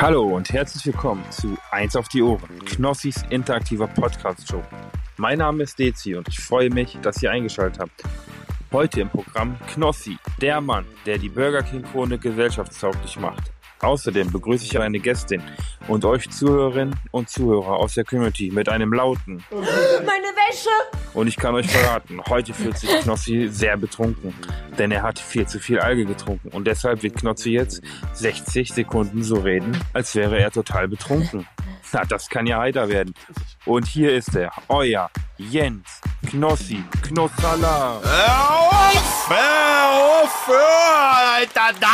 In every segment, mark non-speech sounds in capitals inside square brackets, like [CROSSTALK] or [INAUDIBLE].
Hallo und herzlich willkommen zu Eins auf die Ohren, Knossis interaktiver Podcast-Show. Mein Name ist Dezi und ich freue mich, dass ihr eingeschaltet habt. Heute im Programm Knossi, der Mann, der die Burger King-Krone gesellschaftstauglich macht. Außerdem begrüße ich eine Gästin und euch Zuhörerinnen und Zuhörer aus der Community mit einem lauten Meine Wäsche! Und ich kann euch verraten, heute fühlt sich Knossi sehr betrunken, denn er hat viel zu viel Alge getrunken und deshalb wird Knossi jetzt 60 Sekunden so reden, als wäre er total betrunken. Na, das kann ja heiter werden. Und hier ist er, euer Jens Knossi Knossala. Hör auf! Hör auf! Hör, Alter, da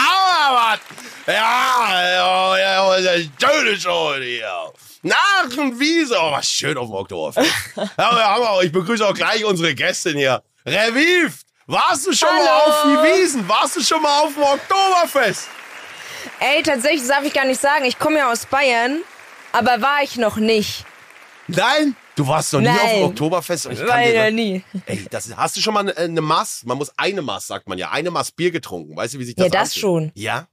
was! Ja, ja, ja, schöne Show hier. Nach und Wiese. Oh, was schön auf dem Oktoberfest. ja, wir haben auch, ich begrüße auch gleich unsere Gästin hier. Reviv, warst du schon Hallo. mal auf die Wiesen? Warst du schon mal auf dem Oktoberfest? Ey, tatsächlich das darf ich gar nicht sagen. Ich komme ja aus Bayern, aber war ich noch nicht. Nein? Du warst noch nie Nein. auf dem Oktoberfest? Ich War ich noch nie. Ey, das, hast du schon mal eine, eine Maß? Man muss eine Maß, sagt man ja. Eine Maß Bier getrunken. Weißt du, wie sich das Ja, das anfühlt? schon. Ja?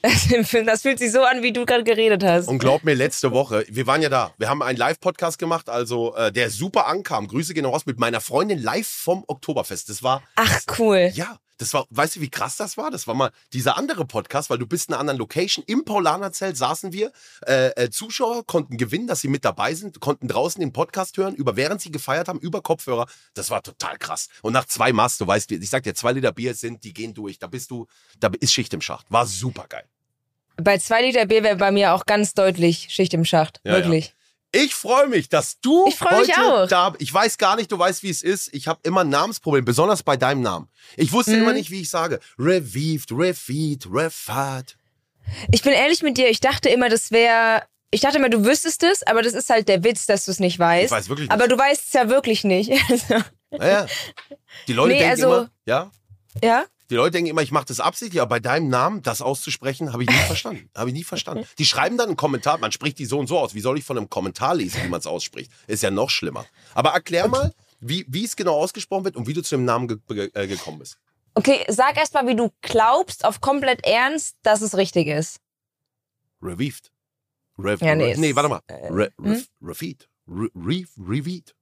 [LAUGHS] Das fühlt sich so an, wie du gerade geredet hast. Und glaub mir, letzte Woche, wir waren ja da. Wir haben einen Live-Podcast gemacht, also äh, der super ankam. Grüße gehen raus mit meiner Freundin live vom Oktoberfest. Das war, Ach, cool. ja, das war, weißt du, wie krass das war? Das war mal dieser andere Podcast, weil du bist in einer anderen Location. Im Paulanerzelt saßen wir. Äh, äh, Zuschauer konnten gewinnen, dass sie mit dabei sind, konnten draußen den Podcast hören, über während sie gefeiert haben, über Kopfhörer. Das war total krass. Und nach zwei Maß, du weißt, ich sag dir, zwei Liter Bier sind, die gehen durch. Da bist du, da ist Schicht im Schacht. War super geil. Bei zwei Liter Bier wäre bei mir auch ganz deutlich Schicht im Schacht. Ja, Wirklich. Ich freue mich, dass du Ich freu mich heute auch. da Ich weiß gar nicht, du weißt, wie es ist. Ich habe immer ein Namensproblem, besonders bei deinem Namen. Ich wusste Mhm. immer nicht, wie ich sage. Revived, Refeed, Refat. Ich bin ehrlich mit dir, ich dachte immer, das wäre. Ich dachte immer, du wüsstest es, aber das ist halt der Witz, dass du es nicht weißt. Ich weiß wirklich nicht. Aber du weißt es ja wirklich nicht. [LAUGHS] Naja. Die Leute Nee, denken also- immer, ja, ja? Die Leute denken immer, ich mache das absichtlich, aber bei deinem Namen das auszusprechen, habe ich nie verstanden. [LAUGHS] Habe ich nie verstanden. Die schreiben dann einen Kommentar, man spricht die so und so aus. Wie soll ich von einem Kommentar lesen, wie man es ausspricht? Ist ja noch schlimmer. Aber erklär mal, wie, wie es genau ausgesprochen wird und wie du zu dem Namen ge ge äh, gekommen bist. Okay, sag erst mal, wie du glaubst, auf komplett ernst, dass es richtig ist. Revived. Rev, Ja, nee, nee, warte mal. äh, Re, hm? ref, refeed. Re, re, reveed.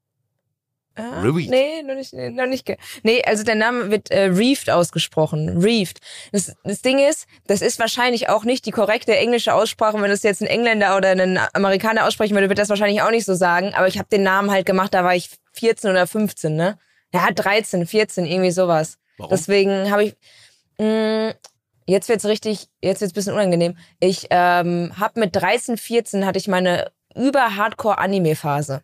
Ah, Reefed. Nee, noch nicht, noch nicht. Nee, also der Name wird äh, Reefed ausgesprochen. Reefed. Das, das Ding ist, das ist wahrscheinlich auch nicht die korrekte englische Aussprache. Wenn das jetzt ein Engländer oder ein Amerikaner aussprechen würde, wird das wahrscheinlich auch nicht so sagen. Aber ich habe den Namen halt gemacht, da war ich 14 oder 15, ne? Ja, 13, 14, irgendwie sowas. Warum? Deswegen habe ich. Mh, jetzt wird's richtig, jetzt wird's ein bisschen unangenehm. Ich ähm, habe mit 13, 14 hatte ich meine über-Hardcore-Anime-Phase.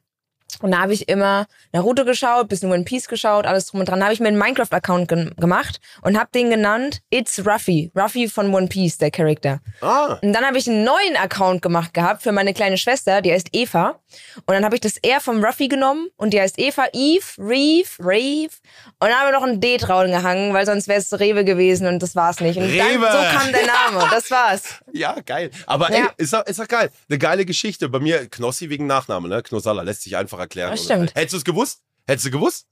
Und da habe ich immer Naruto geschaut, bisschen One Piece geschaut, alles drum und dran. Da habe ich mir einen Minecraft-Account ge gemacht und habe den genannt It's Ruffy. Ruffy von One Piece, der Charakter. Ah, Und dann habe ich einen neuen Account gemacht gehabt für meine kleine Schwester, die heißt Eva. Und dann habe ich das R vom Ruffy genommen und die heißt Eva, Eve, Reeve, Reeve. Und dann haben wir noch ein D drauf gehangen, weil sonst wäre es Rewe gewesen und das war's nicht. Und Rewe. dann so kam der Name. Das war's. [LAUGHS] ja, geil. Aber Ja. ey, ist doch, ist doch geil. Eine geile Geschichte. Bei mir Knossi wegen Nachname, ne? Knossalla lässt sich einfach erklären. Das stimmt. Hättest du es gewusst? Hättest du gewusst?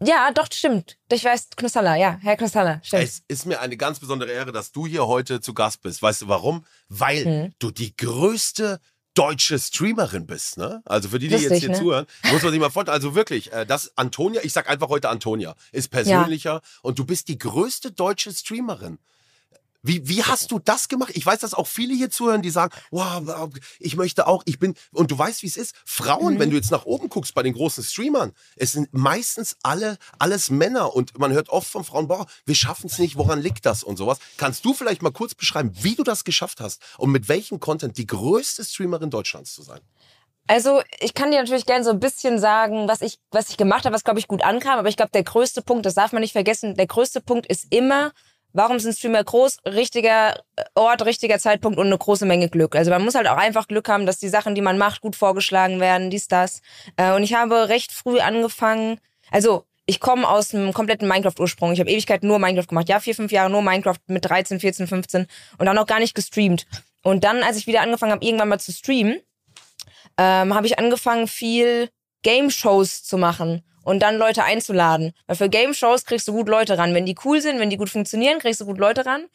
Ja, doch, stimmt. Ich weiß, Knossalla, ja, Herr Knossalla, stimmt. Es ist mir eine ganz besondere Ehre, dass du hier heute zu Gast bist. Weißt du warum? Weil Hm. du die größte deutsche Streamerin bist, ne? Also für die, die jetzt Lustig, hier ne? zuhören, muss man sich mal vorstellen. Also wirklich, äh, das Antonia, ich sag einfach heute Antonia, ist persönlicher und du bist die größte deutsche Streamerin. Wie, wie hast du das gemacht? Ich weiß, dass auch viele hier zuhören, die sagen, wow, ich möchte auch, ich bin, und du weißt, wie es ist. Frauen, Mhm. wenn du jetzt nach oben guckst bei den großen Streamern, es sind meistens alle, alles Männer und man hört oft von Frauen, boah, wir schaffen es nicht, woran liegt das und sowas. Kannst du vielleicht mal kurz beschreiben, wie du das geschafft hast und mit welchem Content die größte Streamerin Deutschlands zu sein? Also, ich kann dir natürlich gerne so ein bisschen sagen, was ich, was ich gemacht habe, was, glaube ich, gut ankam. Aber ich glaube, der größte Punkt, das darf man nicht vergessen, der größte Punkt ist immer, warum sind Streamer groß? Richtiger Ort, richtiger Zeitpunkt und eine große Menge Glück. Also man muss halt auch einfach Glück haben, dass die Sachen, die man macht, gut vorgeschlagen werden, dies, das. Äh, Und ich habe recht früh angefangen, also ich komme aus einem kompletten Minecraft-Ursprung. Ich habe Ewigkeit nur Minecraft gemacht. Ja, vier, fünf Jahre nur Minecraft mit 13, 14, 15 und dann auch gar nicht gestreamt. Und dann, als ich wieder angefangen habe, irgendwann mal zu streamen, ähm, habe ich angefangen, viel Game-Shows zu machen und dann Leute einzuladen. Weil für Game-Shows kriegst du gut Leute ran. Wenn die cool sind, wenn die gut funktionieren, kriegst du gut Leute ran.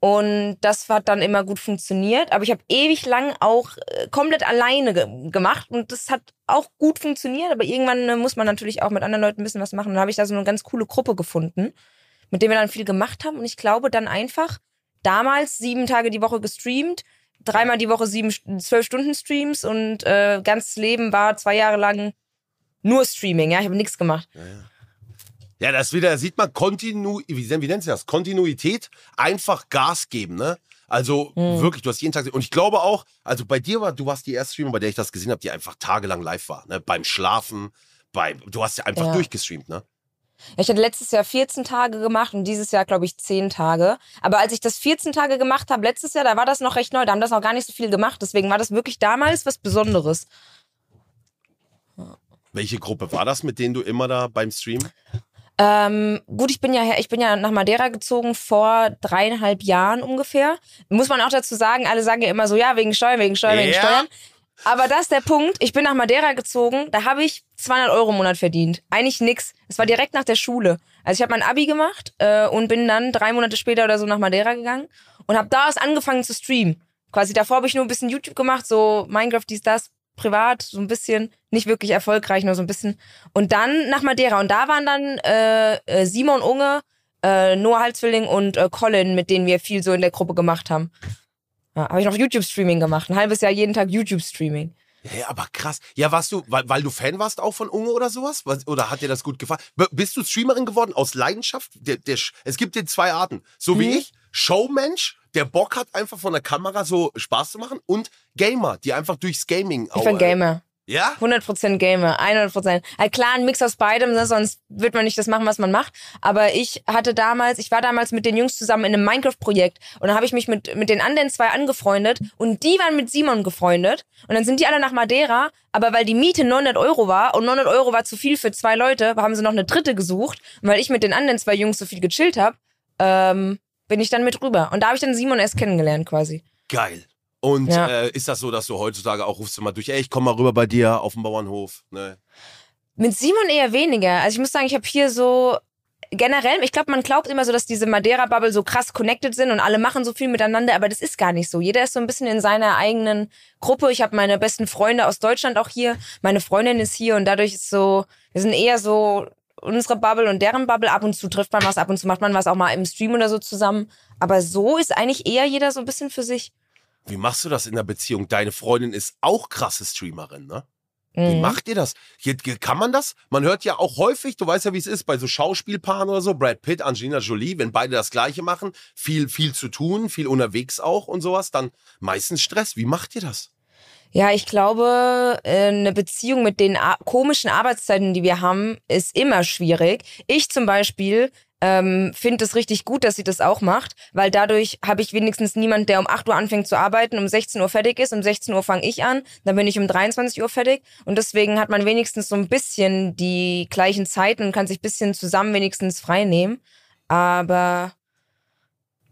Und das hat dann immer gut funktioniert. Aber ich habe ewig lang auch äh, komplett alleine ge gemacht und das hat auch gut funktioniert. Aber irgendwann äh, muss man natürlich auch mit anderen Leuten ein bisschen was machen. Und dann habe ich da so eine ganz coole Gruppe gefunden, mit der wir dann viel gemacht haben. Und ich glaube dann einfach damals sieben Tage die Woche gestreamt, dreimal die Woche sieben, zwölf Stunden Streams und äh, ganzes Leben war zwei Jahre lang nur Streaming. Ja, ich habe nichts gemacht. Ja, ja. Ja, das wieder, sieht man, Kontinu, wie, wie nennt sich das? Kontinuität, einfach Gas geben, ne? Also Mhm. wirklich, du hast jeden Tag. Und ich glaube auch, also bei dir war, du warst die erste Streamer, bei der ich das gesehen habe, die einfach tagelang live war. Ne? Beim Schlafen, bei, du hast ja einfach Ja. durchgestreamt, ne? Ja, Ich hatte letztes Jahr 14 Tage gemacht und dieses Jahr, glaube ich, 10 Tage. Aber als ich das 14 Tage gemacht habe, letztes Jahr, da war das noch recht neu. Da haben das noch gar nicht so viel gemacht. Deswegen war das wirklich damals was Besonderes. Welche Gruppe war das, mit denen du immer da beim Stream? Ähm, gut, ich bin ja ich bin ja nach Madeira gezogen vor dreieinhalb Jahren ungefähr. Muss man auch dazu sagen, alle sagen ja immer so, ja, wegen Steuern, wegen Steuern, wegen Ja. Steuern. Aber das ist der Punkt. Ich bin nach Madeira gezogen, da habe ich 200 Euro im Monat verdient. Eigentlich nix. Es war direkt nach der Schule. Also ich habe mein Abi gemacht äh, und bin dann drei Monate später oder so nach Madeira gegangen und habe da erst angefangen zu streamen. Quasi davor habe ich nur ein bisschen YouTube gemacht, so Minecraft, dies, das, privat, so ein bisschen. Nicht wirklich erfolgreich, nur so ein bisschen. Und dann nach Madeira. Und da waren dann äh, äh, Simon Unge, äh, Noah Halswilling und äh, Colin, mit denen wir viel so in der Gruppe gemacht haben. Ja, habe ich noch YouTube-Streaming gemacht. Ein halbes Jahr jeden Tag YouTube-Streaming. Ja, aber krass. Ja, warst du, weil, weil du Fan warst auch von Unge oder sowas? Was- Oder hat dir das gut gefallen? B bist du Streamerin geworden aus Leidenschaft? Der, der, es gibt den zwei Arten. So wie Mhm. ich, Showmensch, der Bock hat, einfach von der Kamera so Spaß zu machen und Gamer, die einfach durchs Gaming Ich bin Gamer. Ja? 100% Gamer, 100%. Halt klar, ein Mix aus beidem, ne? sonst wird man nicht das machen, was man macht. Aber ich hatte damals, ich war damals mit den Jungs zusammen in einem Minecraft-Projekt und dann habe ich mich mit, mit den anderen zwei angefreundet und die waren mit Simon gefreundet und dann sind die alle nach Madeira, aber weil die Miete 900 Euro war und 900 Euro war zu viel für zwei Leute, haben sie noch eine dritte gesucht und weil ich mit den anderen zwei Jungs so viel gechillt habe, ähm, bin ich dann mit rüber. Und da habe ich dann Simon erst kennengelernt quasi. Geil. Und Ja. äh, ist das so, dass du heutzutage auch rufst du mal durch, ey, ich komm mal rüber bei dir auf dem Bauernhof? Ne? Mit Simon eher weniger. Also ich muss sagen, ich habe hier so generell, ich glaube, man glaubt immer so, dass diese Madeira-Bubble so krass connected sind und alle machen so viel miteinander, aber das ist gar nicht so. Jeder ist so ein bisschen in seiner eigenen Gruppe. Ich habe meine besten Freunde aus Deutschland auch hier. Meine Freundin ist hier und dadurch ist so, wir sind eher so unsere Bubble und deren Bubble. Ab und zu trifft man was, ab und zu macht man was auch mal im Stream oder so zusammen. Aber so ist eigentlich eher jeder so ein bisschen für sich. Wie machst du das in der Beziehung? Deine Freundin ist auch krasse Streamerin, ne? Wie Mhm. macht ihr das? Hier kann man das? Man hört ja auch häufig, du weißt ja, wie es ist, bei so Schauspielpaaren oder so, Brad Pitt, Angelina Jolie, wenn beide das Gleiche machen, viel, viel zu tun, viel unterwegs auch und sowas, dann meistens Stress. Wie macht ihr das? Ja, ich glaube, äh, eine Beziehung mit den komischen Arbeitszeiten, die wir haben, ist immer schwierig. Ich zum Beispiel ähm, finde es richtig gut, dass sie das auch macht, weil dadurch habe ich wenigstens niemand, der um 8 Uhr anfängt zu arbeiten, um 16 Uhr fertig ist, um 16 Uhr fange ich an, dann bin ich um 23 Uhr fertig und deswegen hat man wenigstens so ein bisschen die gleichen Zeiten und kann sich ein bisschen zusammen wenigstens frei nehmen. Aber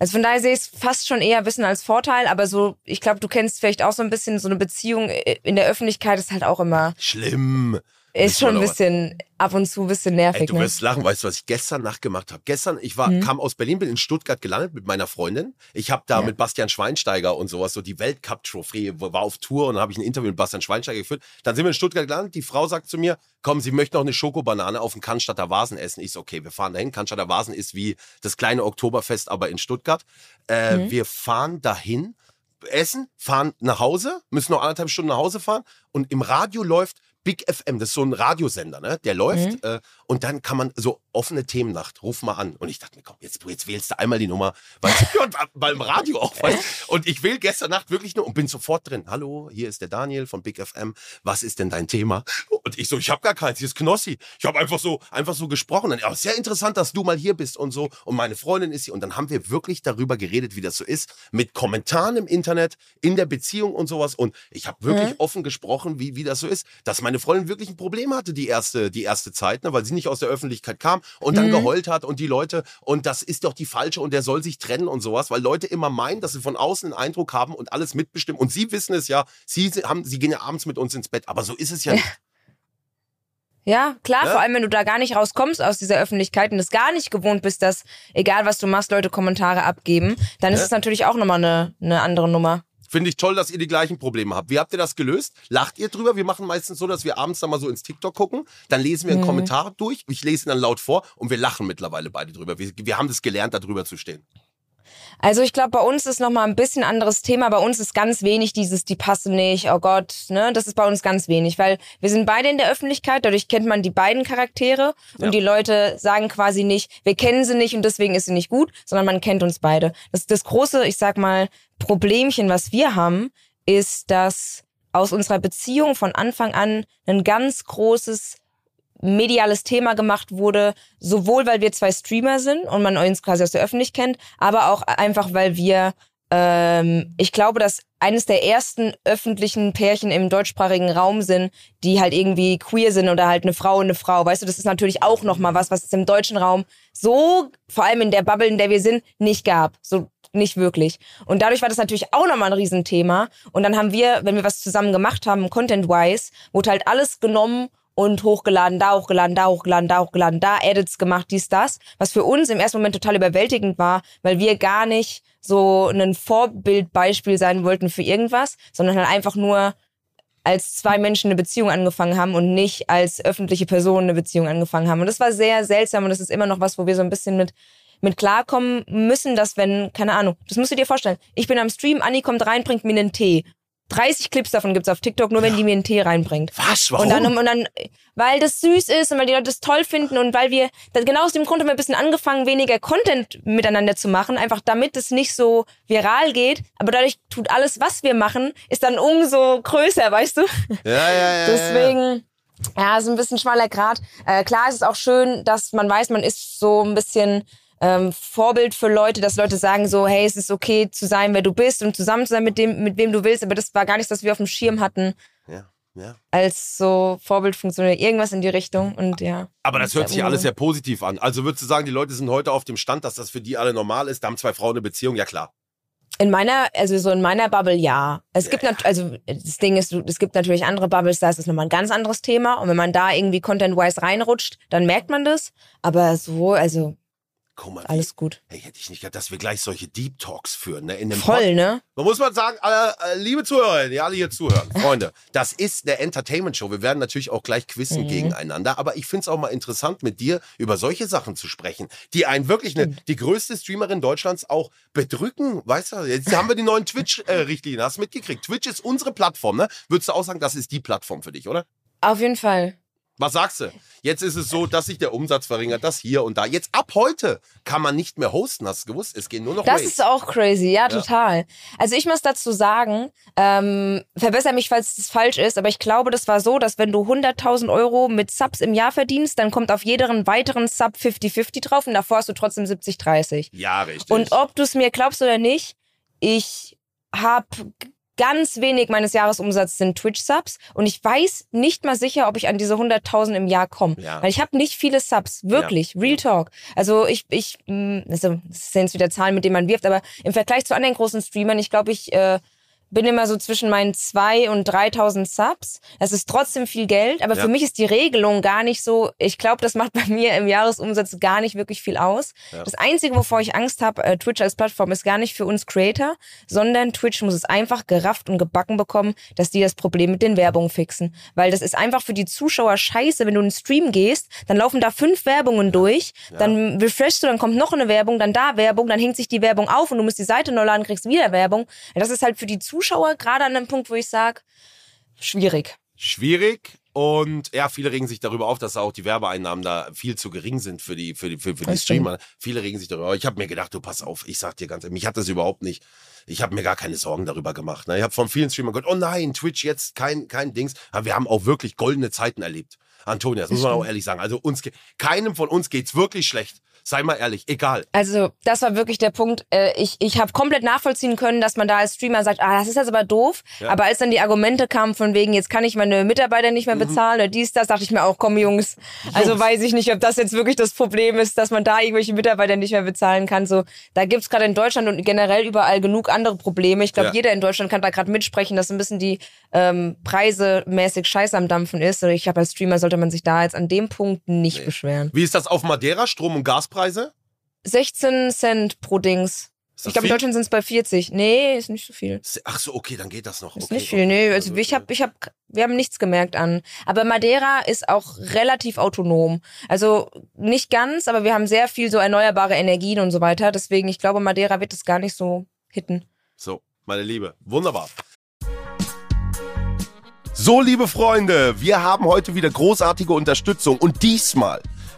also von daher sehe ich es fast schon eher ein bisschen als Vorteil, aber so, ich glaube, du kennst vielleicht auch so ein bisschen so eine Beziehung in der Öffentlichkeit ist halt auch immer, Schlimm. Ist schon ein bisschen ab und zu ein bisschen nervig. Ey, du ne? wirst lachen, weißt du, was ich gestern Nacht gemacht habe? Gestern, ich war, Mhm. kam aus Berlin, bin in Stuttgart gelandet mit meiner Freundin. Ich habe da Ja. mit Bastian Schweinsteiger und sowas, so die Weltcup-Trophäe, war auf Tour und dann habe ich ein Interview mit Bastian Schweinsteiger geführt. Dann sind wir in Stuttgart gelandet. Die Frau sagt zu mir, komm, sie möchte noch eine Schokobanane auf dem Cannstatter Vasen essen. Ich so, okay, wir fahren dahin. Cannstatter Vasen ist wie das kleine Oktoberfest, aber in Stuttgart. Äh, Mhm. Wir fahren dahin, essen, fahren nach Hause, müssen noch anderthalb Stunden nach Hause fahren und im Radio läuft Big FM, das ist so ein Radiosender, ne? Der läuft Mhm. äh, und dann kann man so offene Themennacht, ruf mal an. Und ich dachte mir, komm, jetzt, jetzt wählst du einmal die Nummer, weil und [LAUGHS] beim Radio auch, weißt du? [LAUGHS] Und ich wähle gestern Nacht wirklich nur und bin sofort drin. Hallo, hier ist der Daniel von Big FM. Was ist denn dein Thema? Und ich so, ich habe gar keins, hier ist Knossi. Ich habe einfach so, einfach so gesprochen. Dann, ja, sehr interessant, dass du mal hier bist und so. Und meine Freundin ist hier. Und dann haben wir wirklich darüber geredet, wie das so ist, mit Kommentaren im Internet, in der Beziehung und sowas. Und ich habe wirklich Mhm. offen gesprochen, wie, wie das so ist, dass meine Freundin wirklich ein Problem hatte, die erste, die erste Zeit, ne, weil sie nicht aus der Öffentlichkeit kam und dann Mhm. geheult hat und die Leute, und das ist doch die falsche und der soll sich trennen und sowas, weil Leute immer meinen, dass sie von außen einen Eindruck haben und alles mitbestimmen. Und sie wissen es ja, sie haben, sie gehen ja abends mit uns ins Bett, aber so ist es ja nicht. Ja, klar, Ja. vor allem wenn du da gar nicht rauskommst aus dieser Öffentlichkeit und es gar nicht gewohnt bist, dass egal was du machst, Leute Kommentare abgeben, dann ist Ja. es natürlich auch nochmal eine, eine andere Nummer. Finde ich toll, dass ihr die gleichen Probleme habt. Wie habt ihr das gelöst? Lacht ihr drüber? Wir machen meistens so, dass wir abends dann mal so ins TikTok gucken, dann lesen wir einen Mhm. Kommentar durch, ich lese ihn dann laut vor und wir lachen mittlerweile beide drüber. Wir, wir haben das gelernt, da drüber zu stehen. Also ich glaube, bei uns ist nochmal ein bisschen anderes Thema. Bei uns ist ganz wenig dieses, die passen nicht, oh Gott, ne? Das ist bei uns ganz wenig, weil wir sind beide in der Öffentlichkeit, dadurch kennt man die beiden Charaktere Ja. und die Leute sagen quasi nicht, wir kennen sie nicht und deswegen ist sie nicht gut, sondern man kennt uns beide. Das, das große, ich sag mal, Problemchen, was wir haben, ist, dass aus unserer Beziehung von Anfang an ein ganz großes mediales Thema gemacht wurde, sowohl weil wir zwei Streamer sind und man uns quasi aus der Öffentlichkeit kennt, aber auch einfach, weil wir, ähm, ich glaube, dass eines der ersten öffentlichen Pärchen im deutschsprachigen Raum sind, die halt irgendwie queer sind oder halt eine Frau und eine Frau. Weißt du, das ist natürlich auch nochmal was, was es im deutschen Raum so, vor allem in der Bubble, in der wir sind, nicht gab. So nicht wirklich. Und dadurch war das natürlich auch nochmal ein Riesenthema. Und dann haben wir, wenn wir was zusammen gemacht haben, content-wise, wurde halt alles genommen und hochgeladen, da hochgeladen, da hochgeladen, da hochgeladen, da Edits gemacht, dies, das. Was für uns im ersten Moment total überwältigend war, weil wir gar nicht so ein Vorbildbeispiel sein wollten für irgendwas, sondern halt einfach nur als zwei Menschen eine Beziehung angefangen haben und nicht als öffentliche Personen eine Beziehung angefangen haben. Und das war sehr seltsam und das ist immer noch was, wo wir so ein bisschen mit mit klarkommen müssen, dass wenn, keine Ahnung, das musst du dir vorstellen, ich bin am Stream, Anni kommt rein, bringt mir einen Tee. 30 Clips davon gibt's auf TikTok, nur wenn die mir einen Tee reinbringt. Was? Warum? Und dann, und dann, weil das süß ist und weil die Leute das toll finden und weil wir, genau aus dem Grund haben wir ein bisschen angefangen, weniger Content miteinander zu machen, einfach damit es nicht so viral geht. Aber dadurch tut alles, was wir machen, ist dann umso größer, weißt du? ja, ja, ja, ja. Deswegen, ja, ist ein bisschen schmaler Grad. Äh, klar ist es auch schön, dass man weiß, man ist so ein bisschen ähm, Vorbild für Leute, dass Leute sagen so, hey, es ist okay zu sein, wer du bist und zusammen zu sein mit dem, mit wem du willst. Aber das war gar nichts, was wir auf dem Schirm hatten ja, ja. als so Vorbildfunktion oder irgendwas in die Richtung. Und ja. Aber das hört sich alles sehr positiv an. Also würdest du sagen, die Leute sind heute auf dem Stand, dass das für die alle normal ist? Da haben zwei Frauen eine Beziehung? Ja, klar. In meiner, also so in meiner Bubble ja. Es gibt nat- also das Ding ist, es gibt natürlich andere Bubbles, da ist es nochmal ein ganz anderes Thema. Und wenn man da irgendwie content-wise reinrutscht, dann merkt man das. Aber so, also Guck mal, alles gut. Hey, hätte ich nicht gedacht, dass wir gleich solche Deep Talks führen, ne? In Voll, ne? Man muss mal sagen, äh, äh, liebe Zuhörer, die alle hier zuhören, [LAUGHS] Freunde, das ist eine Entertainment-Show. Wir werden natürlich auch gleich quizzen Mhm. gegeneinander, aber ich finde es auch mal interessant, mit dir über solche Sachen zu sprechen, die einen wirklich eine, die größte Streamerin Deutschlands auch bedrücken. Weißt du, jetzt haben wir die neuen Twitch-Richtlinien, hast du mitgekriegt. Twitch ist unsere Plattform, ne? Würdest du auch sagen, das ist die Plattform für dich, oder? Auf jeden Fall. Was sagst du? Jetzt ist es so, dass sich der Umsatz verringert, das hier und da. Jetzt ab heute kann man nicht mehr hosten, hast du gewusst? Es gehen nur noch Das Waves. ist auch crazy, ja, total. Also ich muss dazu sagen, ähm, verbessere mich, falls es falsch ist, aber ich glaube, das war so, dass wenn du 100.000 Euro mit Subs im Jahr verdienst, dann kommt auf jeden weiteren Sub 50-50 drauf und davor hast du trotzdem 70-30. ja, richtig. Und ob du es mir glaubst oder nicht, ich habe ganz wenig meines Jahresumsatzes sind Twitch-Subs und ich weiß nicht mal sicher, ob ich an diese 100.000 im Jahr komme. Ja. Weil ich habe nicht viele Subs, wirklich, Real Talk. Also ich, ich, mh, also das sind jetzt wieder Zahlen, mit denen man wirft, aber im Vergleich zu anderen großen Streamern, ich glaube, ich äh, bin immer so zwischen meinen 2 und 3000 Subs. Das ist trotzdem viel Geld, aber Ja. für mich ist die Regelung gar nicht so, ich glaube, das macht [LAUGHS] bei mir im Jahresumsatz gar nicht wirklich viel aus. Ja. Das Einzige, wovor ich Angst habe, äh, Twitch als Plattform, ist gar nicht für uns Creator, sondern Twitch muss es einfach gerafft und gebacken bekommen, dass die das Problem mit den Werbungen fixen. Weil das ist einfach für die Zuschauer scheiße, wenn du in einen Stream gehst, dann laufen da fünf Werbungen durch, dann refreshst du, dann kommt noch eine Werbung, dann da Werbung, dann hängt sich die Werbung auf und du musst die Seite neu laden, kriegst wieder Werbung. Das ist halt für die Zuschauer gerade an einem Punkt, wo ich sage, schwierig. schwierig und ja, viele regen sich darüber auf, dass auch die Werbeeinnahmen da viel zu gering sind für die für die für, für die. Streamer. Viele regen sich darüber. auf. Ich habe mir gedacht, du pass auf, ich sag dir ganz ehrlich, mich hat das überhaupt nicht. Ich habe mir gar keine Sorgen darüber gemacht. Ne? Ich habe von vielen Streamern gehört, oh nein, Twitch jetzt kein kein Dings. Aber wir haben auch wirklich goldene Zeiten erlebt. Antonia, das muss man auch ehrlich sagen. Also uns keinem von uns geht's wirklich schlecht. Sei mal ehrlich, egal. Also das war wirklich der Punkt. Äh, ich ich habe komplett nachvollziehen können, dass man da als Streamer sagt, ah, das ist jetzt aber doof. Ja. Aber als dann die Argumente kamen von wegen, jetzt kann ich meine Mitarbeiter nicht mehr bezahlen oder dies, das, dachte ich mir auch, komm Jungs. Also Jungs. weiß ich nicht, ob das jetzt wirklich das Problem ist, dass man da irgendwelche Mitarbeiter nicht mehr bezahlen kann. So, da gibt's gerade in Deutschland und generell überall genug andere Probleme. Ich glaube, Ja. jeder in Deutschland kann da gerade mitsprechen, dass ein bisschen die ähm, Preise mäßig scheiße am Dampfen ist. Und ich glaube, als Streamer sollte man sich da jetzt an dem Punkt nicht beschweren. Wie ist das auf Madeira? Strom- und Gaspreise? 16 Cent pro Dings. Ich glaube, in? Deutschland sind es bei 40. Nee, ist nicht so viel. Ach so, okay, dann geht das noch. Ist okay, nicht viel. Nee, also ich habe, ich habe, wir haben nichts gemerkt an. Aber Madeira ist auch relativ autonom. Also nicht ganz, aber wir haben sehr viel so erneuerbare Energien und so weiter. Deswegen, ich glaube, Madeira wird es gar nicht so hitten. So, meine Liebe, wunderbar. So, liebe Freunde, wir haben heute wieder großartige Unterstützung und diesmal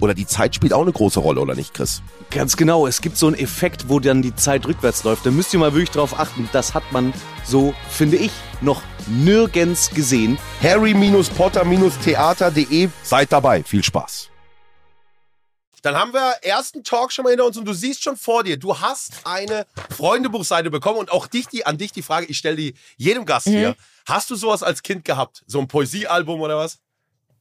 oder die Zeit spielt auch eine große Rolle, oder nicht, Chris? Ganz genau, es gibt so einen Effekt, wo dann die Zeit rückwärts läuft. Da müsst ihr mal wirklich drauf achten. Das hat man so, finde ich, noch nirgends gesehen. harry-potter-theater.de. Seid dabei. Viel Spaß. Dann haben wir ersten Talk schon mal hinter uns und du siehst schon vor dir, du hast eine Freundebuchseite bekommen und auch dich, die, an dich die Frage, ich stelle die jedem Gast hier. Hast du sowas als Kind gehabt? So ein Poesiealbum oder was?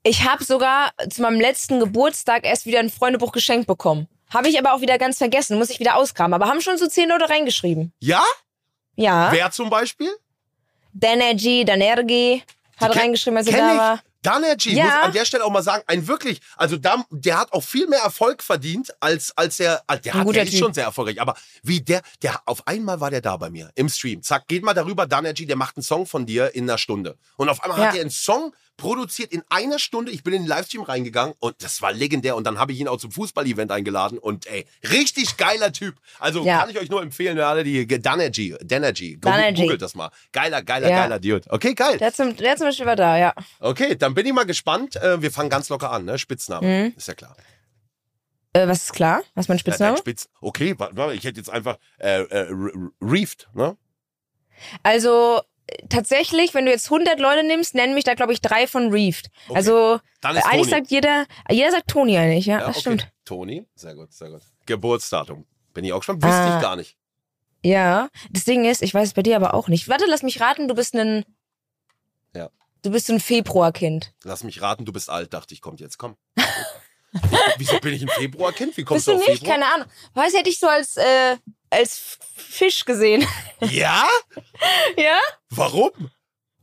Ich habe sogar zu meinem letzten Geburtstag erst wieder ein Freundebuch geschenkt bekommen. Habe ich aber auch wieder ganz vergessen, muss ich wieder ausgraben. Aber haben schon so zehn Leute reingeschrieben. Ja? Ja. Wer zum Beispiel? Danergy, Danergy hat kenn- reingeschrieben, als er da ich. war. Danergy, Ja. muss an der Stelle auch mal sagen, ein wirklich, also da, der hat auch viel mehr Erfolg verdient, als, als er, also der, Ein hat, der ist schon sehr erfolgreich, aber wie der, der, auf einmal war der da bei mir, im Stream. Zack, geht mal darüber, Danergy, der macht einen Song von dir in einer Stunde. Und auf einmal hat Ja. er einen Song produziert in einer Stunde, ich bin in den Livestream reingegangen und das war legendär und dann habe ich ihn auch zum Fußball-Event eingeladen und ey, richtig geiler Typ. Also Ja. kann ich euch nur empfehlen, alle die, Danergy, Danergy, googelt das mal. Geiler, geiler, Ja. geiler Dude. Okay, geil. Der, zum, der zum Beispiel war da, ja. Okay, dann bin ich mal gespannt. Äh, wir fangen ganz locker an, ne? Spitzname. Mhm. Ist ja klar. Äh, was ist klar? Was ist mein Ja, Spitzname? dein Spitz okay, warte ich hätte jetzt einfach äh, äh, Re- Re- Reefed, ne? Also tatsächlich, wenn du jetzt 100 Leute nimmst, nennen mich da, glaube ich, drei von Reefed. Okay. Also eigentlich Toni. sagt jeder, jeder sagt Toni eigentlich, ja, Ja, das okay. stimmt. Toni, sehr gut, sehr gut. Geburtsdatum. Bin ich auch schon, wüsste Ah. ich gar nicht. Ja, das Ding ist, ich weiß es bei dir aber auch nicht. Warte, lass mich raten, du bist ein Ja. Du bist ein Februarkind. Lass mich raten, du bist alt, dachte ich, kommt jetzt, komm. Wieso bin ich ein Februarkind? Wie kommst Bist du auf nicht? Februar? Keine Ahnung. Weiß hätte ich so als äh, als Fisch gesehen. Ja? [LAUGHS] ja? Warum?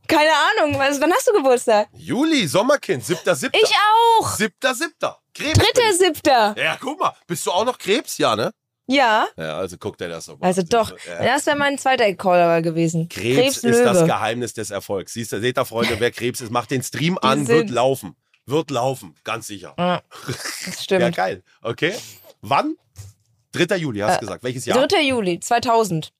Keine Ahnung. Was, wann hast du Geburtstag? Juli, Sommerkind, siebter, siebter. Ich auch. Siebter, siebter. Krebs. Dritter, bin ich. siebter. Ja, guck mal. Bist du auch noch Krebs? Ja, ne? Ja. Ja, also guck dir das doch mal Also doch. Ja. Das wäre mein zweiter Caller gewesen. Krebs, ist das. Geheimnis des Erfolgs. Siehst du, seht ihr, Freunde, [LAUGHS] wer Krebs ist, macht den Stream Die an, wird laufen. Wird laufen, ganz sicher. Ja, das stimmt. Ja, geil. Okay. Wann? 3. Juli, hast du Äh, gesagt. Welches Jahr? 3. Juli 2000.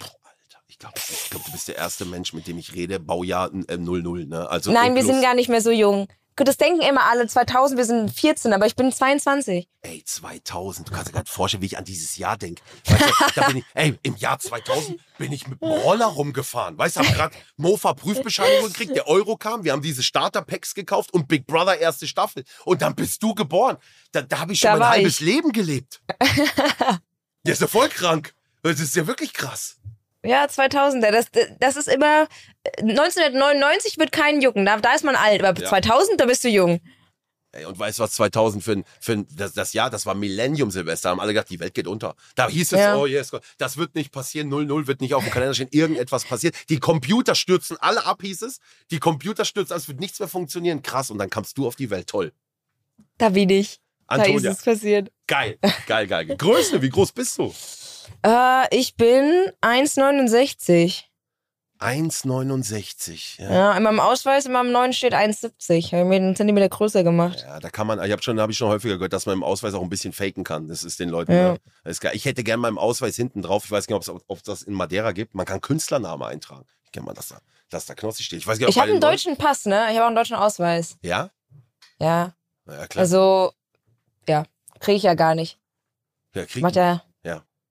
Alter, ich glaube, glaub, du bist der erste Mensch, mit dem ich rede. Baujahr äh, 00, ne? Also Nein, wir sind gar nicht mehr so jung. Das denken immer alle 2000, wir sind 14, aber ich bin 22. Ey, 2000, du kannst dir gar nicht vorstellen, wie ich an dieses Jahr denke. Weißt du, da bin ich, [LAUGHS] ey, im Jahr 2000 bin ich mit dem Roller rumgefahren. Weißt du, hab gerade Mofa-Prüfbescheinigung gekriegt, der Euro kam, wir haben diese Starter-Packs gekauft und Big Brother erste Staffel. Und dann bist du geboren. Da, da habe ich schon Da mein halbes ich. Leben gelebt. [LAUGHS] Der ist ja voll krank. Das ist ja wirklich krass. Ja, 2000. Das, das ist immer. 1999 wird keinen jucken, da, da ist man alt, aber Ja. 2000, da bist du jung. Ey, und weißt du, was 2000 für ein, für ein das, das Jahr, das war Millennium Silvester, haben alle gedacht, die Welt geht unter. Da hieß es, Ja. oh yes, Gott, das wird nicht passieren, 00 wird nicht auf dem Kalender stehen, irgendetwas passiert. Die Computer stürzen alle ab, hieß es. Die Computer stürzen, es wird nichts mehr funktionieren. Krass, und dann kamst du auf die Welt. Toll. Da bin ich. Da ist Antonia, es passiert. geil, geil, geil. Größe, wie groß bist du? Äh, ich bin 1,69. 1,69. Ja. Ja, in meinem Ausweis, in meinem neuen steht 1,70. Habe ich mir einen Zentimeter größer gemacht. Ja, da kann man, ich habe schon, habe ich schon häufiger gehört, dass man im Ausweis auch ein bisschen faken kann. Das ist den Leuten. Ja. Ja. Das. Ich hätte gerne meinen Ausweis hinten drauf. Ich weiß nicht, ob es das in Madeira gibt. Man kann Künstlername eintragen. Ich kenne mal, dass da, dass da Knossi steht. Ich weiß nicht, ob Ich habe einen deutschen Pass, ne? Ich habe auch einen deutschen Ausweis. Ja? Ja. Ja, klar. Also, ja, kriege ich ja gar nicht. ja, kriegen. Macht ja.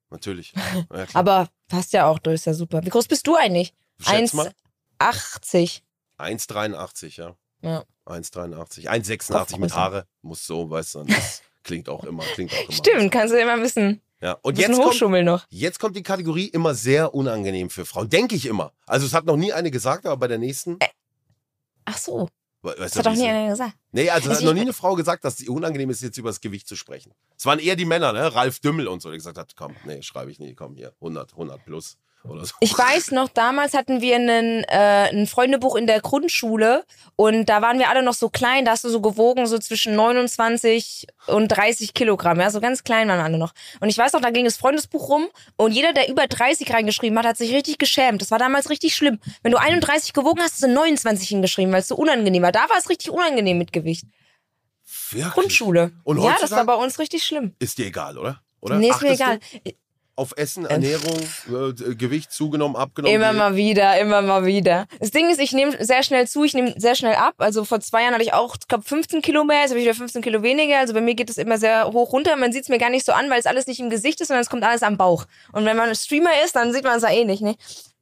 Natürlich. [LAUGHS] Ja. Aber passt ja auch durch, ist ja super. Wie groß bist du eigentlich? Schätz mal. 1,80. 1,83, ja. Ja. 1,83. 1,86 mit. Haare. Muss so, weißt du. Das [LAUGHS] klingt auch immer. Klingt auch immer. Stimmt, kannst du immer wissen. Ja. Und jetzt kommt, hochschummeln noch. jetzt kommt die Kategorie immer sehr unangenehm für Frauen. Denke ich immer. Also es hat noch nie eine gesagt, aber bei der nächsten. Ach so, Weißt das hat doch nie einer gesagt. Nee, also es Also hat noch ich- nie eine Frau gesagt, dass es unangenehm ist, jetzt über das Gewicht zu sprechen. Es waren eher die Männer, ne? Ralf Dümmel und so, der gesagt hat, komm, nee, schreibe ich nie, komm hier, 100, 100 plus so. Ich weiß noch, damals hatten wir einen, äh, ein Freundebuch in der Grundschule und da waren wir alle noch so klein, da hast du so gewogen, so zwischen 29 und 30 Kilogramm, ja, so ganz klein waren alle noch. Und ich weiß noch, da ging das Freundesbuch rum und jeder, der über 30 reingeschrieben hat, hat sich richtig geschämt. Das war damals richtig schlimm. Wenn du 31 gewogen hast, hast du 29 hingeschrieben, weil es so unangenehm war. Da war es richtig unangenehm mit Gewicht. Wirklich? Grundschule. Und ja, das war bei uns richtig schlimm. Ist dir egal, oder? oder? Nee, ist mir Achtest egal. Du auf Essen, Ernährung, äh, Gewicht zugenommen, abgenommen? Immer mal wieder, immer mal wieder. Das Ding ist, ich nehme sehr schnell zu, ich nehme sehr schnell ab. Also vor zwei Jahren hatte ich auch, ich glaube, 15 Kilo mehr, jetzt habe ich wieder 15 Kilo weniger. Also bei mir geht es immer sehr hoch runter. Man sieht es mir gar nicht so an, weil es alles nicht im Gesicht ist, sondern es kommt alles am Bauch. Und wenn man ein Streamer ist, dann sieht man es ja eh nicht, ne?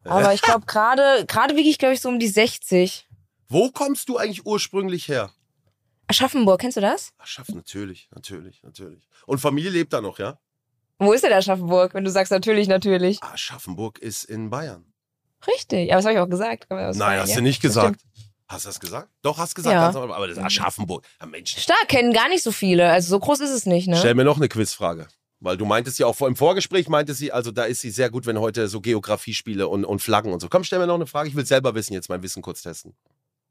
Aber ich glaube, gerade gerade wiege ich, glaube ich, so um die 60. Wo kommst du eigentlich ursprünglich her? Aschaffenburg, kennst du das? Aschaff, natürlich, natürlich, natürlich. Und Familie lebt da noch, ja? Wo ist denn Aschaffenburg, wenn du sagst natürlich, natürlich? Aschaffenburg ist in Bayern. Richtig, aber das habe ich auch gesagt. Nein, hast ja, du nicht gesagt. Hast du das gesagt? Doch, hast gesagt. Ja. normal, Aber das ist Aschaffenburg. Ja, Mensch. Stark, kennen gar nicht so viele. Also so groß ist es nicht, ne? Stell mir noch eine Quizfrage. Weil du meintest ja auch im Vorgespräch, meintest sie, also da ist sie sehr gut, wenn heute so Geografie-Spiele und, und Flaggen und so. Komm, stell mir noch eine Frage. Ich will selber wissen, jetzt mein Wissen kurz testen.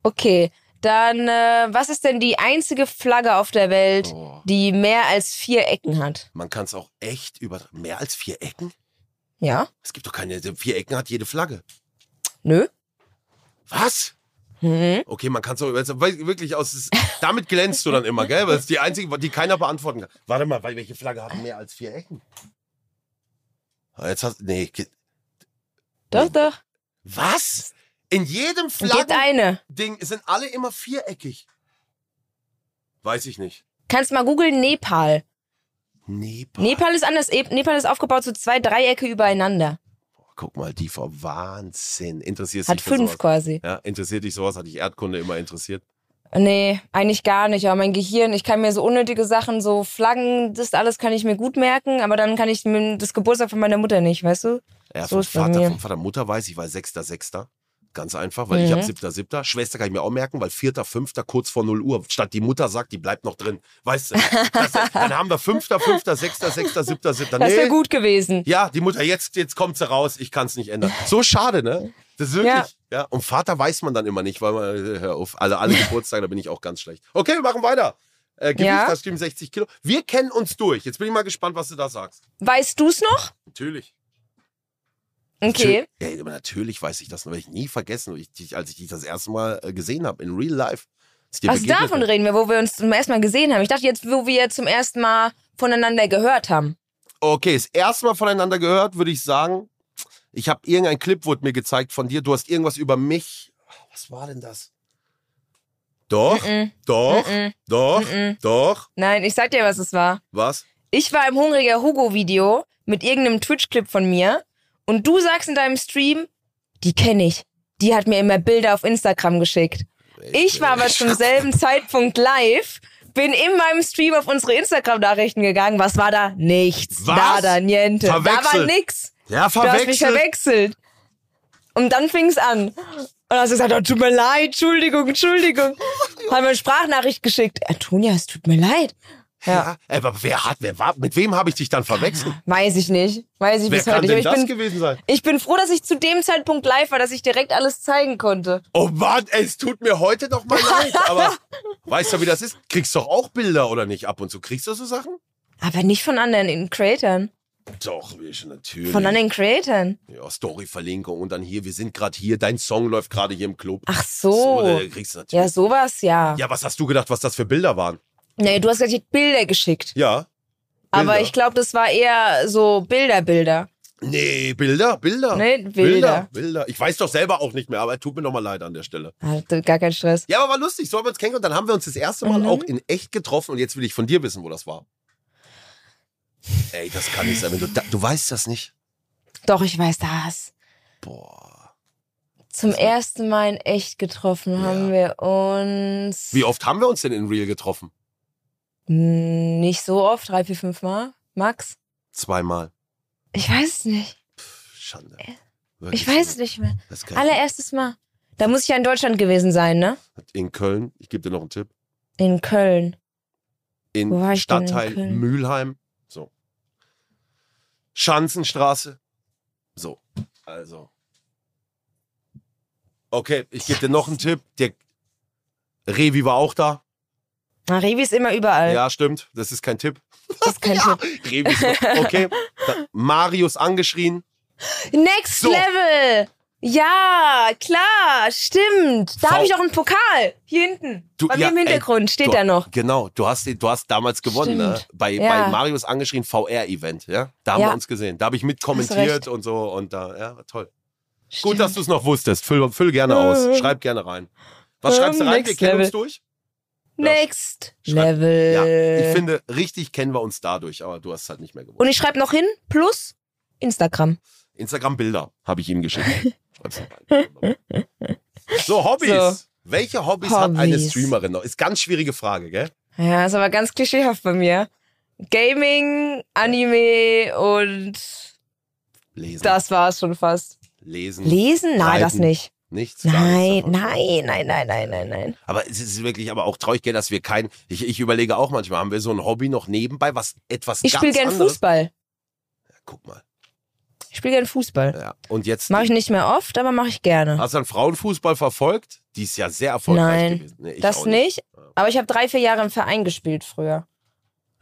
Okay, dann äh, was ist denn die einzige Flagge auf der Welt, Oh. die mehr als vier Ecken hat? Man kann es auch echt über mehr als vier Ecken? Ja? Es gibt doch keine, vier Ecken hat jede Flagge. Nö? Was? Mhm. Okay, man kann es auch wirklich aus. Damit glänzt du dann immer, gell? Weil ist die einzige, die keiner beantworten kann. Warte mal, weil welche Flagge hat mehr als vier Ecken? Ah, Jetzt hast nee, Doch, doch. was? In jedem Gibt Flaggen eine. Ding sind alle immer viereckig. Weiß ich nicht. Kannst mal googeln Nepal. Nepal. Nepal ist anders. Nepal ist aufgebaut so zwei Dreiecke übereinander. Guck mal, die vor Wahnsinn. Interessiert Hat dich fünf sowas? quasi. Ja, interessiert dich sowas? Hat dich Erdkunde immer interessiert? Nee, eigentlich gar nicht. Aber mein Gehirn, ich kann mir so unnötige Sachen, so Flaggen, das alles kann ich mir gut merken, aber dann kann ich mir das Geburtstag von meiner Mutter nicht, weißt du? Ja, So vom Vater, vom Vater, Mutter weiß ich, weil sechster, sechster. Ganz einfach, weil ich Mhm. habe siebter, siebter. Schwester kann ich mir auch merken, weil vierter, fünfter, kurz vor 0 Uhr. Statt die Mutter sagt, die bleibt noch drin. Weißt du? Das, dann haben wir fünfter, fünfter, sechster, sechster, siebter, siebter. Das wäre Nee, gut gewesen. Ja, die Mutter, jetzt, jetzt kommt sie raus, ich kann es nicht ändern. So schade, ne? Das ist wirklich. Ja. Ja. Und Vater weiß man dann immer nicht, weil man, äh, hör auf, alle, alle Geburtstage, da bin ich auch ganz schlecht. Okay, wir machen weiter. Äh, Gewicht, Ja. das stimmt 60 Kilo. Wir kennen uns durch. Jetzt bin ich mal gespannt, was du da sagst. Weißt du's noch? Natürlich. Okay. Ja, aber natürlich weiß ich das, noch, weil ich nie vergessen, als ich dich das erste Mal äh, gesehen habe, in real life. als ich dir Was begegnet davon bin. reden wir, wo wir uns zum ersten Mal gesehen haben? Ich dachte jetzt, wo wir zum ersten Mal voneinander gehört haben. Okay, das erste Mal voneinander gehört, würde ich sagen, Ich habe irgendein Clip wurde mir gezeigt von dir. Du hast irgendwas über mich. Was war denn das? Doch, Mm-mm. doch, Mm-mm. doch, doch. Nein, ich sag dir, was es war. Was? Ich war im Hungriger Hugo-Video mit irgendeinem Twitch-Clip von mir und du sagst in deinem Stream, die kenne ich. Die hat mir immer Bilder auf Instagram geschickt. Ich war aber zum selben [LAUGHS] Zeitpunkt live, bin in meinem Stream auf unsere Instagram-Nachrichten gegangen. Was war da? Nichts. Was? Nada, niente. Da war Verwechselt. nix. Ja, Du hast mich verwechselt. verwechselt. Und dann fing's an. Und dann hast du gesagt, oh, tut mir leid, Entschuldigung, Entschuldigung. Hat mir eine Sprachnachricht geschickt. Antonia, es tut mir leid. Ja, Ja, aber wer hat, wer war, mit wem habe ich dich dann verwechselt? [LAUGHS] weiß ich nicht. Weiß ich Wer bis heute nicht. Aber das ich bin, gewesen sein? ich bin froh, dass ich zu dem Zeitpunkt live war, dass ich direkt alles zeigen konnte. Oh Mann, es tut mir heute noch mal [LAUGHS] leid, aber weißt du, wie das ist? Kriegst doch auch Bilder oder nicht ab und zu? Kriegst du so Sachen? Aber nicht von anderen Creatoren. Doch, wir schon natürlich. Von anderen Creatoren. ja, Story-Verlinkung und dann hier, wir sind gerade hier, dein Song läuft gerade hier im Club. Ach so. da kriegst du Ja, natürlich. sowas, ja. Ja, was hast du gedacht, was das für Bilder waren? Nee, du hast gerade Bilder geschickt. Ja. Aber Bilder. ich glaube, das war eher so Bilder, Bilder. Nee, Bilder, Bilder. Nee, Bilder, Bilder. Bilder. Ich weiß doch selber auch nicht mehr, aber tut mir noch mal leid an der Stelle. Hatte gar kein Stress. Ja, aber war lustig, so haben wir uns kennengelernt. Dann haben wir uns das erste Mal Mhm. auch in echt getroffen und jetzt will ich von dir wissen, wo das war. Ey, das kann nicht sein, wenn du, da, du weißt das nicht. Doch, ich weiß das. Boah. Zum ersten Mal in echt getroffen haben wir uns Wie oft haben wir uns denn in Real getroffen? Nicht so oft, drei, vier, fünf Mal. Max? Zweimal. Ich weiß es nicht. Pff, Schande. Wirklich Ich weiß es nicht mehr. Allererstes Mal. Da muss ich ja in Deutschland gewesen sein, ne? in Köln, ich gebe dir noch einen Tipp. In Köln. In Wo war ich denn in Stadtteil Köln? Mülheim. So. Schanzenstraße. So. Also. Okay, ich gebe dir noch einen Tipp. Der Revi war auch da. Na, Revi ist immer überall. Ja, stimmt. Das ist kein Tipp. Das ist kein [LAUGHS] ja, Tipp. Revi ist okay. Da, Marius angeschrien. Next So. Level! Ja, klar, stimmt. Da habe ich auch einen Pokal. Hier hinten. Du- Bei mir ja, im Hintergrund steht du, da noch. Genau, du hast, du hast damals gewonnen, ne? Bei, Ja. bei Marius angeschrien VR-Event, ja? Da haben Ja. wir uns gesehen. Da habe ich mit Hast du kommentiert recht. und so und da, ja, toll. Gut, Stimmt. dass du es noch wusstest. Füll, füll gerne aus. Äh. Schreib gerne rein. Was Ähm, schreibst du rein? Wir kennen uns durch? Next Level. Ja, ich finde, richtig kennen wir uns dadurch, aber du hast es halt nicht mehr gewusst. Und ich schreibe noch hin, plus Instagram. Instagram-Bilder habe ich ihm geschickt. [LAUGHS] so, Hobbys. So. Welche Hobbys, hat eine Hobbys. Streamerin noch? Ist ganz schwierige Frage, gell? Ja, ist aber ganz klischeehaft bei mir. Gaming, Anime und Lesen. das war's schon fast. Lesen. Lesen? Nein, das Reiten. nicht. Nichts. Nein, nichts nein, nein, nein, nein, nein, nein. Aber es ist wirklich aber auch traurig, gell, dass wir kein. Ich, ich überlege auch manchmal, haben wir so ein Hobby noch nebenbei, was etwas Ich spiele gern anderes? Fußball. Guck mal. Ich spiele gern Fußball. Ja. Und jetzt Mache ich nicht mehr oft, aber mache ich gerne. hast du dann Frauenfußball verfolgt? Die ist ja sehr erfolgreich Nein, gewesen. Nee, das auch nicht. Aber ich habe drei, vier Jahre im Verein gespielt früher.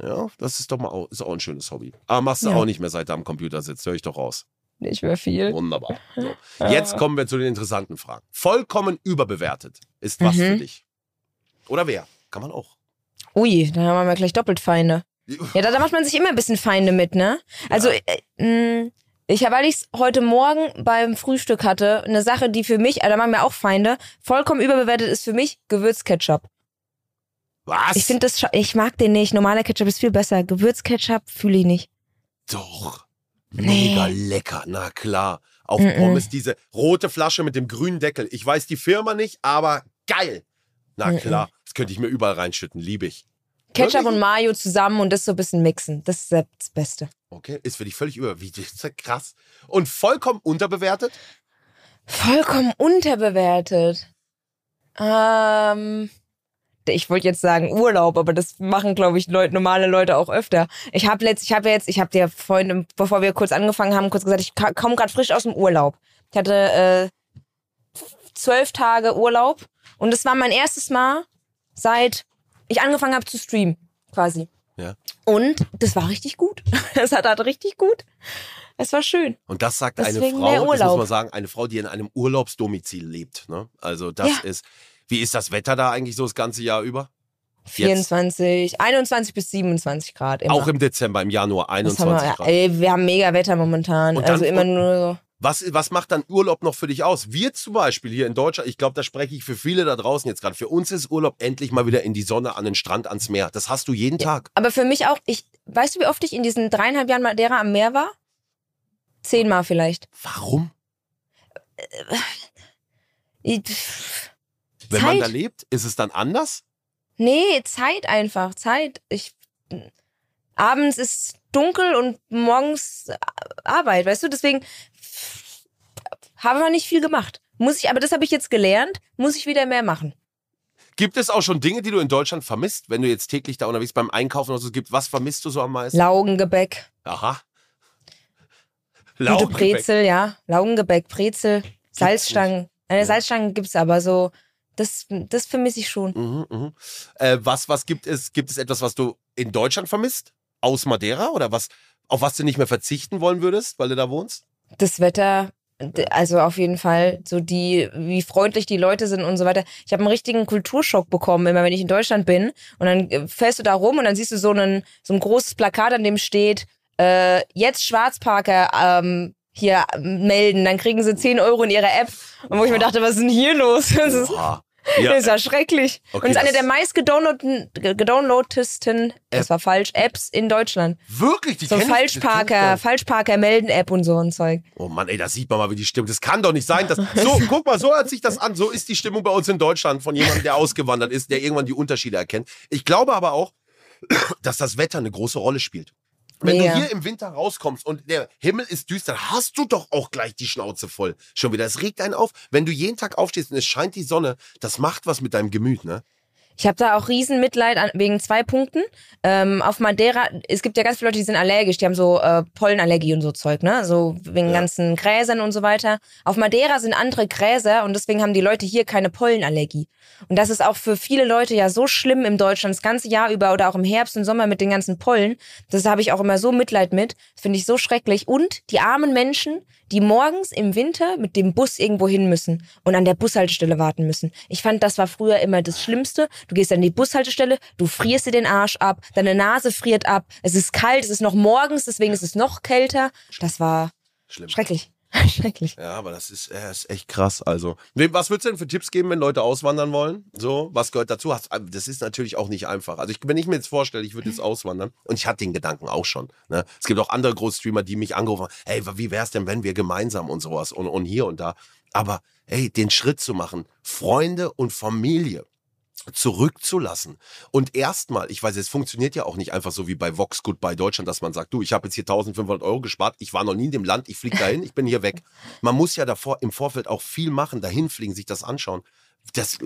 Ja, das ist doch mal auch, ist auch ein schönes Hobby. Aber machst du Ja. auch nicht mehr, seit du am Computer sitzt, höre ich doch raus. Nicht mehr viel. Wunderbar. So. [LAUGHS] Jetzt kommen wir zu den interessanten Fragen. Vollkommen überbewertet ist was Mhm. für dich. Oder wer? Kann man auch. Ui, da haben wir gleich doppelt Feinde. Ja, da, da macht man sich immer ein bisschen Feinde mit, ne? Also, äh, mh, ich habe, weil ich es heute Morgen beim Frühstück hatte, eine Sache, die für mich, also da machen wir auch Feinde, vollkommen überbewertet ist für mich Gewürzketchup. Was? Ich finde das, ich mag den nicht. Normaler Ketchup ist viel besser. Gewürzketchup fühle ich nicht. Doch. Nee. Mega lecker, na klar. Auf Mm-mm. Pommes diese rote Flasche mit dem grünen Deckel. Ich weiß die Firma nicht, aber geil. Na Mm-mm. klar, das könnte ich mir überall reinschütten, liebe ich. Ketchup Wirklich? und Mayo zusammen und das so ein bisschen mixen. Das ist das Beste. Okay, ist für dich völlig über. Wie das ist ja krass. Und vollkommen unterbewertet? Vollkommen unterbewertet. Ähm, ich wollte jetzt sagen Urlaub, aber das machen, glaube ich, Leute, normale Leute auch öfter. Ich habe letzt, ich habe jetzt, ich habe dir vorhin, bevor wir kurz angefangen haben, kurz gesagt, ich komme gerade frisch aus dem Urlaub. Ich hatte äh, zwölf Tage Urlaub und das war mein erstes Mal seit ich angefangen habe zu streamen, quasi. Ja. Und das war richtig gut. [LAUGHS] Es hat, hat richtig gut. Es war schön. Und das sagt Deswegen eine Frau, das muss man sagen, eine Frau, die in einem Urlaubsdomizil lebt. Ne? Also das Ja. ist, wie ist das Wetter da eigentlich so das ganze Jahr über? 24, 21 bis 27 Grad. Immer. Auch im Dezember, im Januar Das 21 haben wir, Grad. ey, wir haben mega Wetter momentan. Dann- also immer nur so. Was, was macht dann Urlaub noch für dich aus? Wir zum Beispiel hier in Deutschland, ich glaube, da spreche ich für viele da draußen jetzt gerade. Für uns ist Urlaub endlich mal wieder in die Sonne, an den Strand, ans Meer. Das hast du jeden Tag. Aber für mich auch, ich, weißt du, wie oft ich in diesen dreieinhalb Jahren Madeira am Meer war? Zehnmal vielleicht. Warum? Ich- Wenn man Zeit. da lebt, ist es dann anders? Nee, Zeit einfach, Zeit. Ich abends ist dunkel und morgens Arbeit, weißt du? Deswegen habe ich nicht viel gemacht. Muss ich, aber das habe ich jetzt gelernt, muss ich wieder mehr machen. Gibt es auch schon Dinge, die du in Deutschland vermisst, wenn du jetzt täglich da unterwegs beim Einkaufen oder so gibt? Was vermisst du so am meisten? Laugengebäck, Aha. gute Laugengebäck. Brezel, ja. Laugengebäck, Brezel, Salzstangen. Eine Salzstangen gibt's aber so. Das, das vermisse ich schon. Mhm, mhm. Äh, was, was gibt es? Gibt es etwas, was du in Deutschland vermisst? Aus Madeira? Oder was, auf was du nicht mehr verzichten wollen würdest, weil du da wohnst? das Wetter, also auf jeden Fall, so die, wie freundlich die Leute sind und so weiter. Ich habe einen richtigen Kulturschock bekommen, immer wenn ich in Deutschland bin. Und dann äh, fährst du da rum und dann siehst du so, einen, so ein großes Plakat, an dem steht, äh, jetzt Schwarzparker ähm, hier melden, dann kriegen sie 10 Euro in ihre App. Und wo ich mir dachte, was ist denn hier los? [LAUGHS] Das ist, Boah. [LAUGHS] das Ja, ist ja schrecklich. Okay, und es ist eine der meist gedownloadten, gedownloadtesten, das war falsch, Apps in Deutschland. wirklich? Die So Falschparker. Falschparker melden App und so ein Zeug. Oh Mann, ey, da sieht man mal, wie die Stimmung. Das kann doch nicht sein. Dass, so, guck mal, so hört sich das an. So ist die Stimmung bei uns in Deutschland von jemandem, der ausgewandert ist, der irgendwann die Unterschiede erkennt. Ich glaube aber auch, [CLEARS THROAT] dass das Wetter eine große Rolle spielt. Wenn Mega. du hier im Winter rauskommst und der Himmel ist düster, dann hast du doch auch gleich die Schnauze voll. Schon wieder. Es regt einen auf. Wenn du jeden Tag aufstehst und es scheint die Sonne, das macht was mit deinem Gemüt, ne? Ich habe da auch riesen Mitleid an, wegen zwei Punkten. Ähm, auf Madeira, es gibt ja ganz viele Leute, die sind allergisch, die haben so äh, Pollenallergie und so Zeug, ne? So wegen Ja. ganzen Gräsern und so weiter. Auf Madeira sind andere Gräser und deswegen haben die Leute hier keine Pollenallergie. Und das ist auch für viele Leute ja so schlimm im Deutschland, das ganze Jahr über oder auch im Herbst und Sommer mit den ganzen Pollen. Das habe ich auch immer so Mitleid mit. Das finde ich so schrecklich. Und die armen Menschen, die morgens im Winter mit dem Bus irgendwo hin müssen und an der Bushaltestelle warten müssen. Ich fand, das war früher immer das Schlimmste. Du gehst an die Bushaltestelle, du frierst dir den Arsch ab, deine Nase friert ab, es ist kalt, es ist noch morgens, deswegen ist es noch kälter. Das war Schlimm. schrecklich. [LAUGHS] schrecklich. Ja, aber das ist, äh, ist echt krass. Also, was würdest du denn für Tipps geben, wenn Leute auswandern wollen? So, was gehört dazu? Hast- Das ist natürlich auch nicht einfach. Also, ich, wenn ich mir jetzt vorstelle, ich würde jetzt auswandern, und ich hatte den Gedanken auch schon. Ne? Es gibt auch andere Großstreamer, die mich angerufen haben, hey, wie wär's denn, wenn wir gemeinsam und sowas und, und hier und da. Aber, hey, den Schritt zu machen, Freunde und Familie zurückzulassen. Und erstmal, ich weiß, es funktioniert ja auch nicht einfach so wie bei Vox Goodbye Deutschland, dass man sagt, du, ich habe jetzt hier 1500 Euro gespart, ich war noch nie in dem Land, ich fliege dahin, ich bin hier weg. [LAUGHS] Man muss ja davor im Vorfeld auch viel machen, dahin fliegen, sich das anschauen. Das,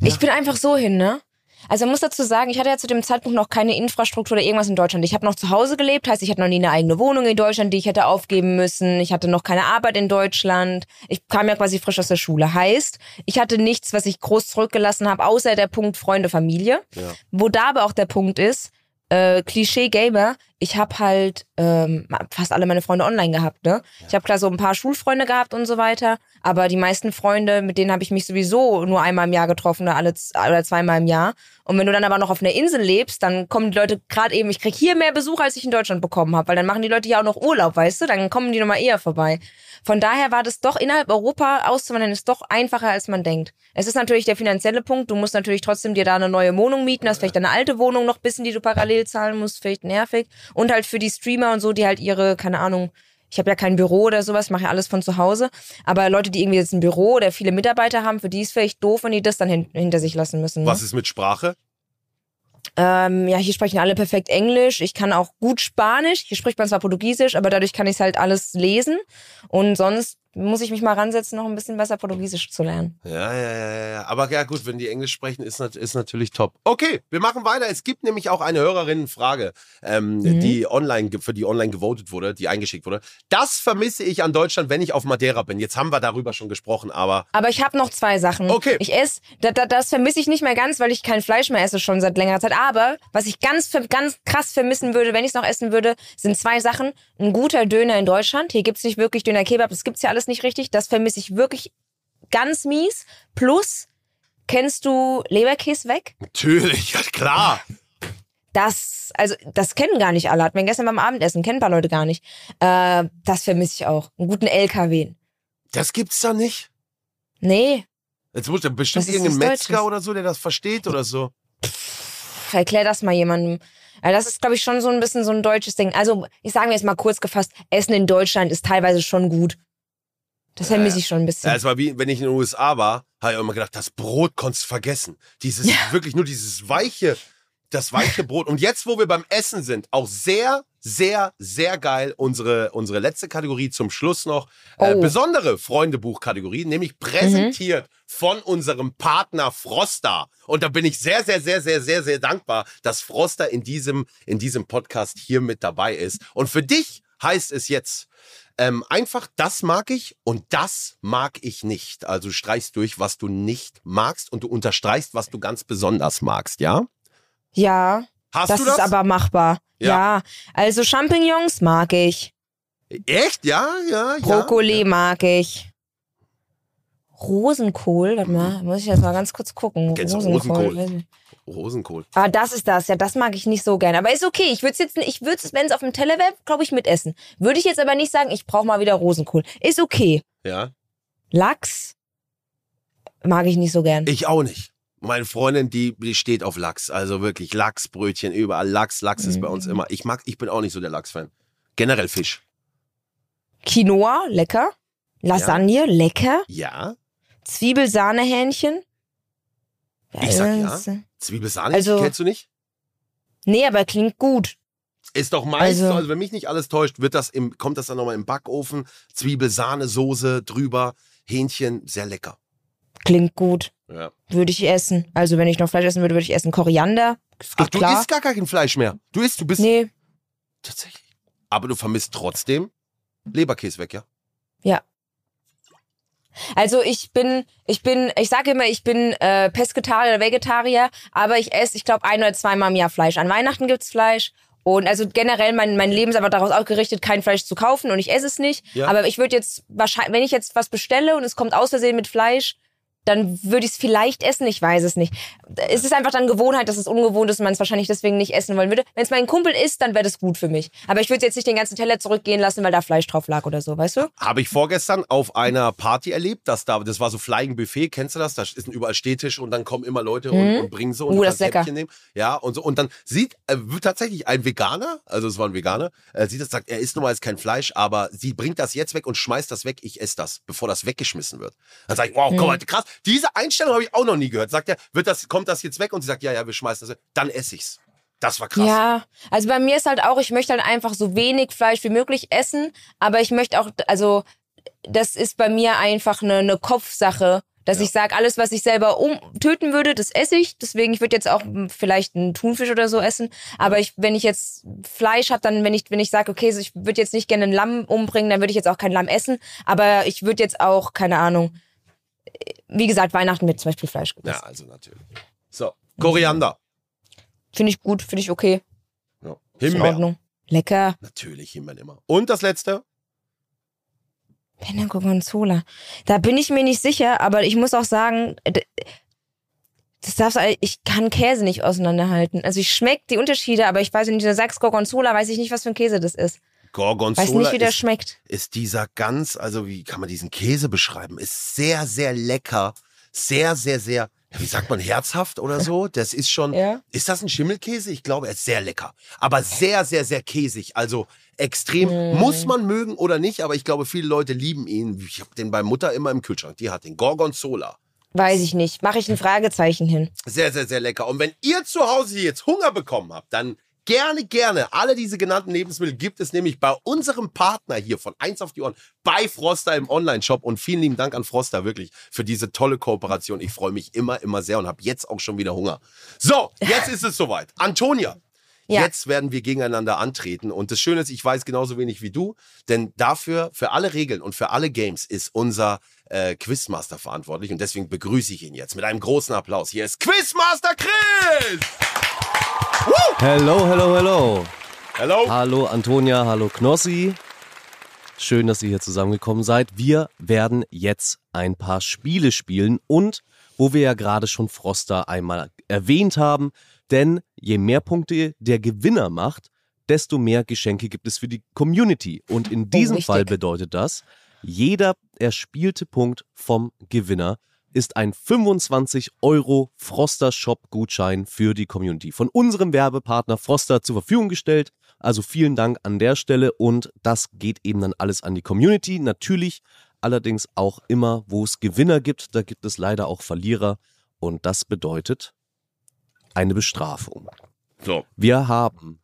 Ich bin einfach so hin, ne? Also man muss dazu sagen, ich hatte ja zu dem Zeitpunkt noch keine Infrastruktur oder irgendwas in Deutschland. Ich habe noch zu Hause gelebt, heißt, ich hatte noch nie eine eigene Wohnung in Deutschland, die ich hätte aufgeben müssen. Ich hatte noch keine Arbeit in Deutschland. Ich kam ja quasi frisch aus der Schule. Heißt, ich hatte nichts, was ich groß zurückgelassen habe, außer der Punkt Freunde, Familie. Ja. Wo da aber auch der Punkt ist, äh, Klischee Gamer, ich habe halt ähm, fast alle meine Freunde online gehabt, ne? Ich habe klar so ein paar Schulfreunde gehabt und so weiter, aber die meisten Freunde, mit denen habe ich mich sowieso nur einmal im Jahr getroffen oder alle oder zweimal im Jahr. Und wenn du dann aber noch auf einer Insel lebst, dann kommen die Leute gerade eben, ich krieg hier mehr Besuch, als ich in Deutschland bekommen habe, weil dann machen die Leute ja auch noch Urlaub, weißt du? Dann kommen die nochmal eher vorbei. Von daher war das doch innerhalb Europa auszuwandern ist doch einfacher, als man denkt. Es ist natürlich der finanzielle Punkt. Du musst natürlich trotzdem dir da eine neue Wohnung mieten. Hast vielleicht deine alte Wohnung noch bisschen, die du parallel zahlen musst. Vielleicht nervig. Und halt für die Streamer und so, die halt ihre, keine Ahnung, ich habe ja kein Büro oder sowas, mache ja alles von zu Hause. Aber Leute, die irgendwie jetzt ein Büro oder viele Mitarbeiter haben, für die ist vielleicht doof, wenn die das dann hin hinter sich lassen müssen. Ne? was ist mit Sprache? Ähm, ja, hier sprechen alle perfekt Englisch. Ich kann auch gut Spanisch. Hier spricht man zwar Portugiesisch, aber dadurch kann ich halt alles lesen. Und sonst muss ich mich mal ransetzen, noch ein bisschen besser Portugiesisch zu lernen. Ja, ja, ja, ja. Aber ja gut, wenn die Englisch sprechen, ist, ist natürlich top. Okay, wir machen weiter. Es gibt nämlich auch eine Hörerinnenfrage, ähm, Mhm. die online, für die online gewotet wurde, die eingeschickt wurde. Das vermisse ich an Deutschland, wenn ich auf Madeira bin. Jetzt haben wir darüber schon gesprochen, aber Aber ich habe noch zwei Sachen. Okay. Ich esse, da, da, das vermisse ich nicht mehr ganz, weil ich kein Fleisch mehr esse schon seit längerer Zeit. Aber was ich ganz, ganz krass vermissen würde, wenn ich es noch essen würde, sind zwei Sachen. Ein guter Döner in Deutschland. Hier gibt's nicht wirklich Döner Kebab, das gibt's ja alles nicht richtig. Das vermisse ich wirklich ganz mies. Plus, kennst du Leberkäse weg? natürlich, ja klar. Das, also das kennen gar nicht alle. Hatten wir gestern beim Abendessen, kennen ein paar Leute gar nicht. Äh, das vermisse ich auch. Einen guten LKW. Das gibt's da nicht. Nee, Jetzt muss da bestimmt irgendein Metzger Deutsches? oder so, der das versteht oder so. erklär das mal jemandem. Also das ist, glaube ich, schon so ein bisschen so ein deutsches Ding. Also, ich sage mir jetzt mal kurz gefasst, Essen in Deutschland ist teilweise schon gut. Das vermisse ich schon ein bisschen. Ja, es war wie, wenn ich in den USA war, habe ich immer gedacht, das Brot konntest du vergessen. Dieses, wirklich nur dieses weiche, das weiche Brot. Und jetzt, wo wir beim Essen sind, auch sehr, sehr, sehr geil, unsere, unsere letzte Kategorie zum Schluss noch. Äh, Oh. besondere Freundebuch-Kategorie, nämlich präsentiert von unserem Partner Froster. Und da bin ich sehr, sehr, sehr, sehr, sehr, sehr dankbar, dass Froster in diesem, in diesem Podcast hier mit dabei ist. Und für dich heißt es jetzt, ähm, einfach, das mag ich und das mag ich nicht. Also streichst durch, was du nicht magst und du unterstreichst, was du ganz besonders magst, ja? ja, Hast das, du das? ist aber machbar. Ja. Ja. also Champignons mag ich. Echt? Ja, ja, ja. Brokkoli mag ich. Rosenkohl, warte mal, muss ich jetzt mal ganz kurz gucken. Kennst du Rosenkohl? Rosenkohl. Ah, das ist das. Ja, das mag ich nicht so gerne. Aber ist okay. Ich würde es jetzt, ich würde es, wenn es auf dem Teller wäre, glaube ich, mitessen. Würde ich jetzt aber nicht sagen, ich brauche mal wieder Rosenkohl. Ist okay. Ja. Lachs mag ich nicht so gern. Ich auch nicht. Meine Freundin, die, die steht auf Lachs. Also wirklich Lachsbrötchen, überall Lachs. Lachs ist bei uns Mhm. immer. Ich mag, ich bin auch nicht so der Lachs-Fan. Generell Fisch. Quinoa, lecker. Lasagne, lecker. Ja. Zwiebelsahnehähnchen. Ich sag ja. Zwiebelsahne, Also- kennst du nicht? Nee, aber klingt gut. Ist doch meistens, Also- so, also wenn mich nicht alles täuscht, wird das im, kommt das dann nochmal im Backofen. Zwiebelsahne-Soße drüber. Hähnchen, sehr lecker. Klingt gut. Ja. Würde ich essen. Also, wenn ich noch Fleisch essen würde, würde ich essen. Koriander. Ach, du klar. isst gar kein Fleisch mehr. Du isst, du bist Nee, tatsächlich. Aber du vermisst trotzdem Leberkäse weg, ja? ja. Also ich bin, ich bin, ich sage immer, ich bin äh, Pesketarier oder Vegetarier, aber ich esse, ich glaube, ein oder zweimal im Jahr Fleisch. An Weihnachten gibt's Fleisch. Und also generell, mein, mein Leben ist aber daraus ausgerichtet, kein Fleisch zu kaufen und ich esse es nicht. Ja. Aber ich würde jetzt wahrscheinlich, wenn ich jetzt was bestelle und es kommt aus Versehen mit Fleisch, dann würde ich es vielleicht essen, ich weiß es nicht. Es ist einfach dann Gewohnheit, dass es ungewohnt ist und man es wahrscheinlich deswegen nicht essen wollen würde. Wenn es mein Kumpel isst, dann wäre das gut für mich. Aber ich würde jetzt nicht den ganzen Teller zurückgehen lassen, weil da Fleisch drauf lag oder so, weißt du? Habe ich vorgestern auf einer Party erlebt, dass da, das war so Flying Buffet, kennst du das? Da ist ein überall Stehtisch und dann kommen immer Leute und, und bringen so und Uh, das ist lecker. Nehmen. Ja, und so. Und dann sieht äh, wird tatsächlich ein Veganer, also es war ein Veganer, äh, sieht das, sagt, er isst normalerweise kein Fleisch, aber sie bringt das jetzt weg und schmeißt das weg, ich esse das, bevor das weggeschmissen wird. Dann sage ich, wow, guck mal, krass, diese Einstellung habe ich auch noch nie gehört. Sagt er, wird das, kommt das jetzt weg? Und sie sagt, ja, ja, wir schmeißen das weg. Dann esse ich's. Das war krass. Ja, also bei mir ist halt auch, ich möchte halt einfach so wenig Fleisch wie möglich essen, aber ich möchte auch, also das ist bei mir einfach eine, eine Kopfsache, dass ich sage, alles, was ich selber um töten würde, das esse ich. Deswegen, ich würde jetzt auch vielleicht einen Thunfisch oder so essen. Aber ich, wenn ich jetzt Fleisch habe, dann, wenn ich, wenn ich sage, okay, so ich würde jetzt nicht gerne ein Lamm umbringen, dann würde ich jetzt auch kein Lamm essen. Aber ich würde jetzt auch, keine Ahnung, wie gesagt, Weihnachten wird zum Beispiel Fleisch Ja, gegessen. also natürlich. So, Koriander. Finde ich gut, finde ich okay. Ja. Ist in Himbeer. Ordnung. Lecker. Natürlich Himbeeren immer. Und das letzte? Penne Gorgonzola. Da bin ich mir nicht sicher, aber ich muss auch sagen, d- das darfst du, ich kann Käse nicht auseinanderhalten. Also ich schmecke die Unterschiede, aber ich weiß nicht, wenn du sagst Gorgonzola, weiß ich nicht, was für ein Käse das ist. Gorgonzola Weiß nicht, wie der ist, schmeckt. ist dieser ganz, also wie kann man diesen Käse beschreiben? Ist sehr, sehr lecker. Sehr, sehr, sehr, wie sagt man, herzhaft oder so? Das ist schon, Ja. ist das ein Schimmelkäse? Ich glaube, er ist sehr lecker. Aber sehr, sehr, sehr käsig. Also extrem, Mm. muss man mögen oder nicht, aber ich glaube, viele Leute lieben ihn. Ich habe den bei Mutter immer im Kühlschrank. Die hat den Gorgonzola. Weiß ich nicht. Mache ich ein Fragezeichen hin. Sehr, sehr, sehr lecker. Und wenn ihr zu Hause jetzt Hunger bekommen habt, dann gerne, gerne. Alle diese genannten Lebensmittel gibt es nämlich bei unserem Partner hier von Eins auf die Ohren bei Froster im Online-Shop. Und vielen lieben Dank an Froster wirklich für diese tolle Kooperation. Ich freue mich immer, immer sehr und habe jetzt auch schon wieder Hunger. So, jetzt [LAUGHS] ist es soweit. Antonia. Ja. Jetzt werden wir gegeneinander antreten. Und das Schöne ist, ich weiß genauso wenig wie du, denn dafür, für alle Regeln und für alle Games ist unser äh, Quizmaster verantwortlich. Und deswegen begrüße ich ihn jetzt mit einem großen Applaus. Hier ist Quizmaster Chris! Hello, hello, hello. Hallo! Hallo Antonia, hallo Knossi. Schön, dass ihr hier zusammengekommen seid. Wir werden jetzt ein paar Spiele spielen und wo wir ja gerade schon Froster einmal erwähnt haben, denn je mehr Punkte der Gewinner macht, desto mehr Geschenke gibt es für die Community. Und in diesem richtig. Fall bedeutet das, jeder erspielte Punkt vom Gewinner ist ein 25 Euro Froster Shop Gutschein für die Community. Von unserem Werbepartner Froster zur Verfügung gestellt. Also vielen Dank an der Stelle und das geht eben dann alles an die Community. Natürlich allerdings auch immer, wo es Gewinner gibt, da gibt es leider auch Verlierer und das bedeutet eine Bestrafung. So. Wir haben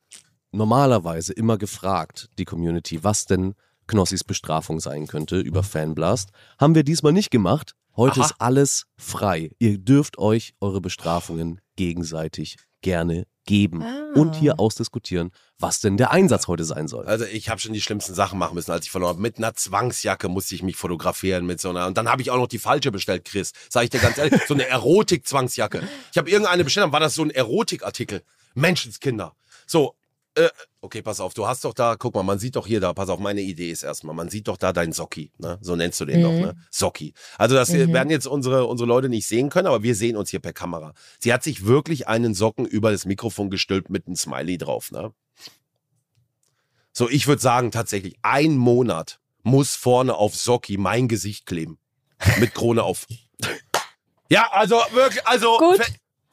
normalerweise immer gefragt, die Community, was denn Knossis Bestrafung sein könnte über Fanblast. Haben wir diesmal nicht gemacht. Heute Aha. ist alles frei. Ihr dürft euch eure Bestrafungen gegenseitig gerne geben Ah. und hier ausdiskutieren, was denn der Einsatz heute sein soll. Also ich habe schon die schlimmsten Sachen machen müssen, als ich verloren habe. Mit einer Zwangsjacke musste ich mich fotografieren mit so einer. Und dann habe ich auch noch die falsche bestellt, Chris. Sag ich dir ganz ehrlich, so eine Erotik-Zwangsjacke. Ich habe irgendeine bestellt, dann war das so ein Erotikartikel. Menschenskinder. So, äh, okay, pass auf, du hast doch da, guck mal, man sieht doch hier da, pass auf, meine Idee ist erstmal, man sieht doch da deinen Socki, ne? So nennst du den doch, ne? Socki. Also das Mhm. werden jetzt unsere, unsere Leute nicht sehen können, aber wir sehen uns hier per Kamera. Sie hat sich wirklich einen Socken über das Mikrofon gestülpt mit einem Smiley drauf, ne? So, ich würde sagen, tatsächlich, ein Monat muss vorne auf Socki mein Gesicht kleben. Mit Krone auf. [LAUGHS] Ja, also wirklich, also. Gut.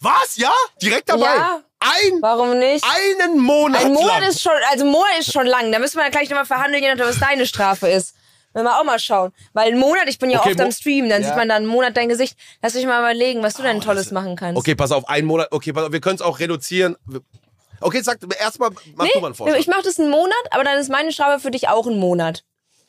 Was? Ja? Direkt dabei? Ja. Ein, Warum nicht? einen Monat Ein Monat lang. ist schon, also ein Monat ist schon lang. Da müssen wir ja gleich nochmal verhandeln, je nachdem, was deine Strafe ist. Wenn wir auch mal schauen. Weil ein Monat, ich bin ja Okay, oft am Stream, dann sieht man dann einen Monat dein Gesicht. Lass mich mal überlegen, was du denn Oh, Tolles machen kannst. Okay, pass auf, einen Monat. Okay, pass auf, wir können es auch reduzieren. Okay, sag erstmal, mach du mal einen Vorschlag. ich mach das einen Monat, aber dann ist meine Strafe für dich auch ein Monat.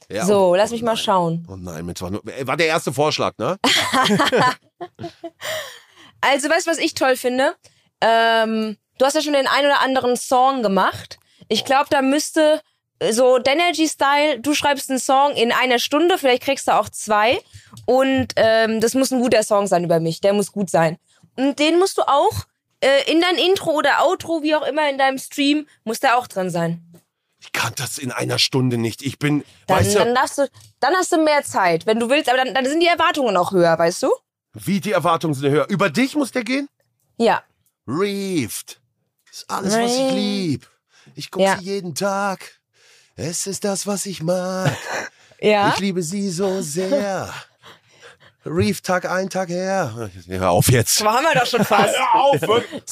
Ja, so, oh, lass mich mal schauen. Oh nein, Mittwoch. nur- War der erste Vorschlag, ne? [LAUGHS] [LAUGHS] Also, weißt du, was ich toll finde? Ähm, du hast ja schon den ein oder anderen Song gemacht. Ich glaube, da müsste äh, so Denergy-Style, du schreibst einen Song in einer Stunde, vielleicht kriegst du auch zwei. Und ähm, das muss ein guter Song sein über mich, der muss gut sein. Und den musst du auch äh, in dein Intro oder Outro, wie auch immer in deinem Stream, muss der auch drin sein. Ich kann das in einer Stunde nicht. Ich bin, Dann, weißt du, dann, darfst du, dann hast du mehr Zeit, wenn du willst, aber dann, dann sind die Erwartungen auch höher, weißt du? Wie die Erwartungen sind höher. Über dich muss der gehen? Ja. Reefed. Ist alles, was ich Reefed. lieb. Ich gucke Ja. sie jeden Tag. Es ist das, was ich mag. [LAUGHS] Ja. Ich liebe sie so sehr. Reef Tag ein, Tag her. Hör auf jetzt. Haben wir doch schon fast. [LAUGHS] Hör auf, wirklich.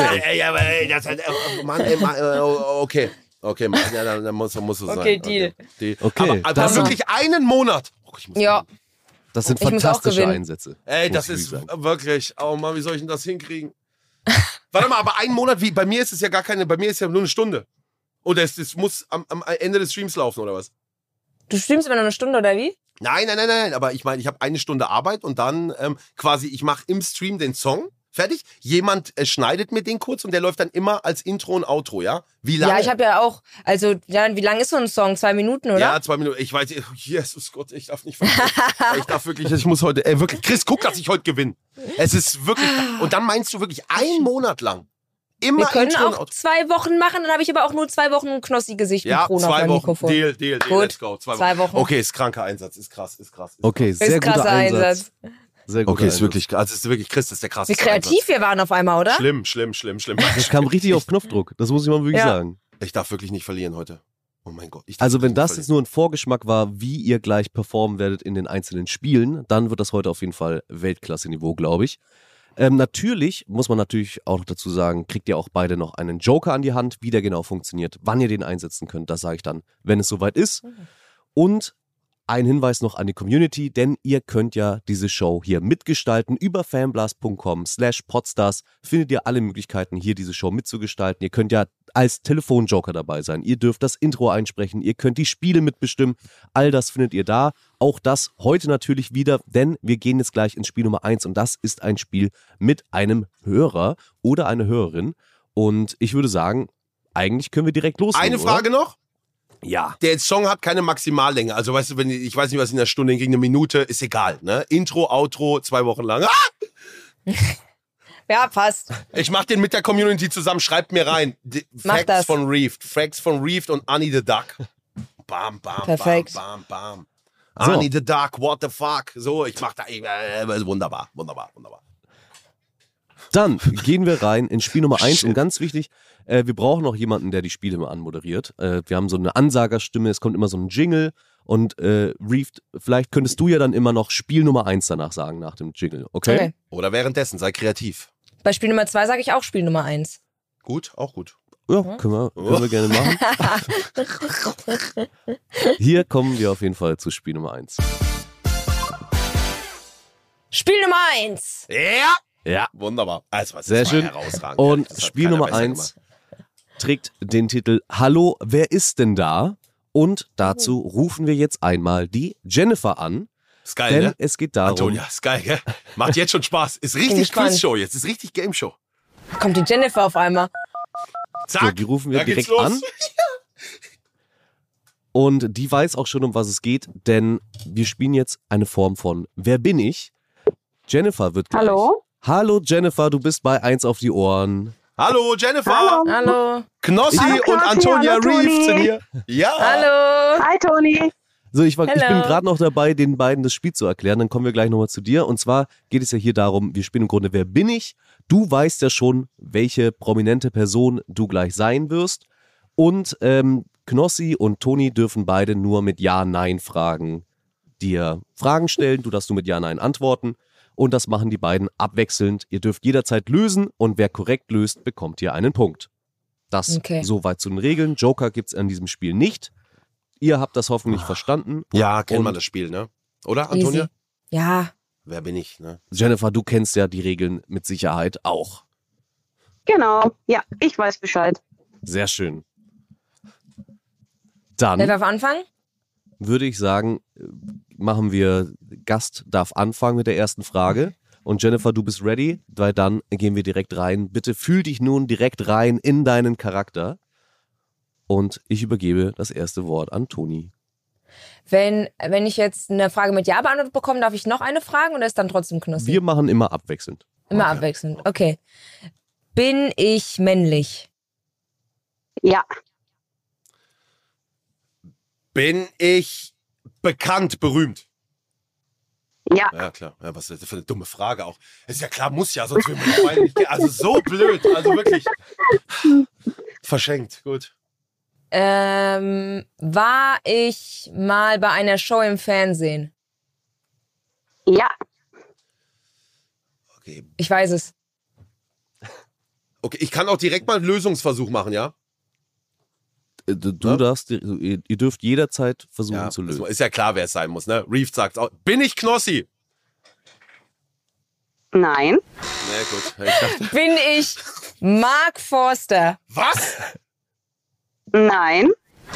ey, ey, aber, ey, das, äh, Mann, ey, Mann, äh, okay. Okay, Mann, ja, dann, dann muss, muss es sein. Okay, Deal. Deal. Okay, aber, aber wirklich einen Monat. Oh, ich muss Ja. Das sind Ich fantastische. Einsätze. Ey, das ist sagen. wirklich. Oh Mann, wie soll ich denn das hinkriegen? [LAUGHS] Warte mal, aber einen Monat, wie? Bei mir ist es ja gar keine, bei mir ist ja nur eine Stunde. Oder es, es muss am, am Ende des Streams laufen, oder was? Du streamst immer noch eine Stunde, oder wie? Nein, nein, nein, nein, aber ich meine, ich habe eine Stunde Arbeit und dann ähm, quasi, ich mache im Stream den Song, fertig. Jemand äh, schneidet mir den kurz und der läuft dann immer als Intro und Outro, ja? Wie lange? Ja, ich habe ja auch, also, ja, wie lang ist so ein Song? Zwei Minuten, oder? Ja, zwei Minuten. Ich weiß, Jesus Gott, ich darf nicht [LAUGHS] ich darf wirklich, ich muss heute, ey, wirklich, Chris, guck, dass ich heute gewinne. Es ist wirklich, und dann meinst du wirklich einen Monat lang. Immer Wir können Intro auch zwei Wochen machen, dann habe ich aber auch nur zwei Wochen ein Knossi-Gesicht mit Ja, Krone auf zwei Wochen. Mikrofon. Deal, Deal, Deal, Gut. let's go. Zwei, Zwei Wochen. Okay, ist kranker Einsatz, ist krass, ist krass. Ist Okay, Ist sehr guter krasser Einsatz. Einsatz. Sehr guter Okay, ist Einsatz. wirklich, also ist wirklich, Chris, das ist der krasse Wie kreativ wir waren auf einmal, oder? Schlimm, schlimm, schlimm, schlimm. [LAUGHS] Das kam richtig auf Knopfdruck. Das muss ich mal wirklich Ja. sagen. Ich darf wirklich nicht verlieren heute. Oh mein Gott. Also wenn das nicht jetzt nur ein Vorgeschmack war, wie ihr gleich performen werdet in den einzelnen Spielen, dann wird das heute auf jeden Fall Weltklasse-Niveau, glaube ich. Ähm, natürlich, muss man natürlich auch noch dazu sagen, kriegt ihr auch beide noch einen Joker an die Hand, wie der genau funktioniert, wann ihr den einsetzen könnt, das sage ich dann, wenn es soweit ist. Und ein Hinweis noch an die Community, denn ihr könnt ja diese Show hier mitgestalten. Über fanblast.com slash podstars findet ihr alle Möglichkeiten, hier diese Show mitzugestalten. Ihr könnt ja als Telefonjoker dabei sein. Ihr dürft das Intro einsprechen. Ihr könnt die Spiele mitbestimmen. All das findet ihr da. Auch das heute natürlich wieder, denn wir gehen jetzt gleich ins Spiel Nummer eins und das ist ein Spiel mit einem Hörer oder einer Hörerin. Und ich würde sagen, eigentlich können wir direkt loslegen. Eine Frage noch. Ja. Der Song hat keine Maximallänge. Also weißt du, wenn ich weiß nicht, was in einer Stunde hinkriege, eine Minute, ist egal. Ne? Intro, Outro, zwei Wochen lang. Ah! [LAUGHS] Ja, passt. Ich mach den mit der Community zusammen. Schreibt mir rein. Die Mach Facts das. von Reefed. Facts von Reefed und Annie the Duck. Bam, bam, Perfekt. bam, bam, bam. So. Annie the Duck, what the fuck. So, ich mach da. Äh, wunderbar, wunderbar, wunderbar. Dann gehen wir rein in Spiel Nummer eins Shit. und ganz wichtig, äh, wir brauchen noch jemanden, der die Spiele mal anmoderiert. Äh, wir haben so eine Ansagerstimme, es kommt immer so ein Jingle und äh, Reef, vielleicht könntest du ja dann immer noch Spiel Nummer eins danach sagen nach dem Jingle, okay? Okay. Oder währenddessen, sei kreativ. Bei Spiel Nummer zwei sage ich auch Spiel Nummer eins. Gut, auch gut. Ja, können wir, können wir gerne machen. [LAUGHS] Hier kommen wir auf jeden Fall zu Spiel Nummer eins. Spiel Nummer eins. Ja! Ja. Wunderbar. Also, was Sehr schön. herausragend. Und Spiel Nummer besser eins gemacht. Trägt den Titel Hallo, wer ist denn da? Und dazu rufen wir jetzt einmal die Jennifer an, Ist geil, denn ne? es geht darum, Antonia, ist geil, gell? Macht jetzt schon Spaß. Ist richtig. Quizshow jetzt. Ist richtig Game Show. Kommt die Jennifer auf einmal. Zack. So, die rufen wir direkt an. [LAUGHS] Und die weiß auch schon, um was es geht, denn wir spielen jetzt eine Form von Wer bin ich? Jennifer wird gleich. Hallo? Hallo Jennifer, du bist bei eins auf die Ohren. Hallo, Jennifer. Hallo. Hallo. Knossi Hallo, und Antonia hallo, sind hier. Ja. Hallo. Hi Toni. So, ich, war, ich bin gerade noch dabei, den beiden das Spiel zu erklären. Dann kommen wir gleich nochmal zu dir. Und zwar geht es ja hier darum, wir spielen im Grunde Wer bin ich? Du weißt ja schon, welche prominente Person du gleich sein wirst. Und ähm, Knossi und Toni dürfen beide nur mit Ja-Nein-Fragen dir Fragen stellen. Du darfst nur mit Ja-Nein antworten. Und das machen die beiden abwechselnd. Ihr dürft jederzeit lösen und wer korrekt löst, bekommt hier einen Punkt. Das Okay. soweit zu den Regeln. Joker gibt's an diesem Spiel nicht. Ihr habt das hoffentlich verstanden. Ja, kennt man das Spiel, ne? Oder, Antonia? Easy. Ja. Wer bin ich, ne? Jennifer, du kennst ja die Regeln mit Sicherheit auch. Genau. Ja, ich weiß Bescheid. Sehr schön. Wer Dann darf anfangen? Würde ich sagen, machen wir, Gast darf anfangen mit der ersten Frage. Und Jennifer, du bist ready, weil dann gehen wir direkt rein. Bitte fühl dich nun direkt rein in deinen Charakter. Und ich übergebe das erste Wort an Toni. Wenn, wenn ich jetzt eine Frage mit Ja beantwortet bekomme, darf ich noch eine fragen oder ist dann trotzdem Knossi? Wir machen immer abwechselnd. Immer abwechselnd. Okay. Bin ich männlich? Ja, Bin ich bekannt, berühmt? ja, Ja, klar. Ja, was ist das für eine dumme Frage auch. Ist ja klar, muss ja, sonst die beiden nicht. Also so blöd. Also wirklich. Verschenkt. Gut. Ähm, war ich mal bei einer Show im Fernsehen? ja, Okay. Ich weiß es. Okay, ich kann auch direkt mal einen Lösungsversuch machen, ja? Du, du Ja? darfst, ihr, ihr dürft jederzeit versuchen Ja, zu lösen. ist ja klar, wer es sein muss, ne? Reef sagt auch. Bin ich Knossi? nein, Nee, gut. Ich dachte, [LAUGHS] Bin ich Mark Forster? was? nein,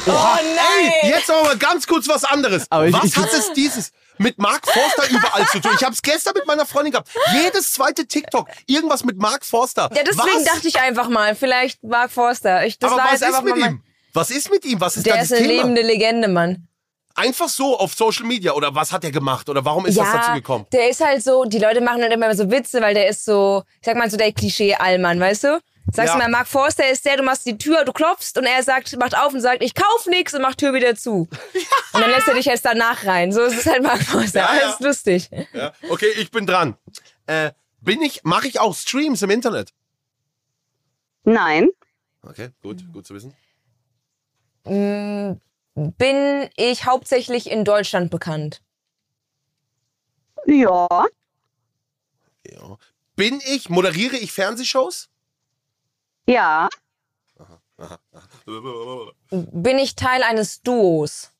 Oh nein! Ey, jetzt aber mal ganz kurz was anderes. Aber ich- was ich- hat es dieses mit Mark Forster überall zu tun? Ich habe es gestern mit meiner Freundin gehabt. Jedes zweite TikTok, irgendwas mit Mark Forster. Ja, deswegen was? dachte ich einfach mal, vielleicht Mark Forster. Ich, das aber war was jetzt einfach ist mit mal mein- ihm? Was ist mit ihm? Was ist Der da ist das eine Thema? lebende Legende, Mann. Einfach so auf Social Media oder was hat er gemacht oder warum ist das dazu gekommen? der ist halt so, die Leute machen dann immer so Witze, weil der ist so, ich sag mal so der Klischee-Allmann, weißt du? Sagst Ja. du mal, Mark Forster ist der, du machst die Tür, du klopfst und er sagt, macht auf und sagt, ich kauf nix und macht Tür wieder zu. [LAUGHS] Und dann lässt er dich erst danach rein. So ist es halt Mark Forster. Ja, Alles ja. lustig. Ja? Okay, ich bin dran. Äh, bin ich, mache ich auch Streams im Internet? nein, Okay, gut, gut zu wissen. Mm, Bin ich hauptsächlich in Deutschland bekannt? ja, Ja. Bin ich, moderiere ich Fernsehshows? ja, Bin ich Teil eines Duos?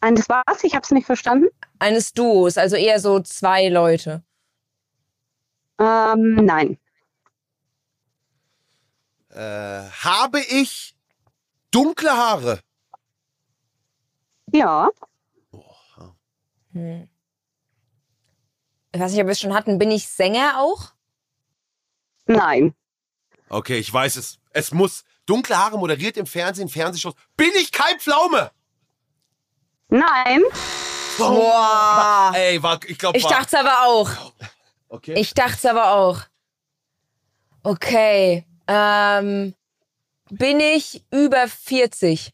eines was? Ich hab's nicht verstanden. Eines Duos, also eher so zwei Leute. Ähm, nein, Äh, habe ich dunkle Haare? ja, Hm. Ich weiß nicht, ob wir es schon hatten. Bin ich Sänger auch? nein, Okay, ich weiß es. Es muss. Dunkle Haare moderiert im Fernsehen, Fernsehshows. Bin ich Kai Pflaume? nein, Boah. Ey, war, ich glaube, Ich dachte es aber auch. Okay. Ich dachte es aber auch. Okay. Ähm, bin ich über 40?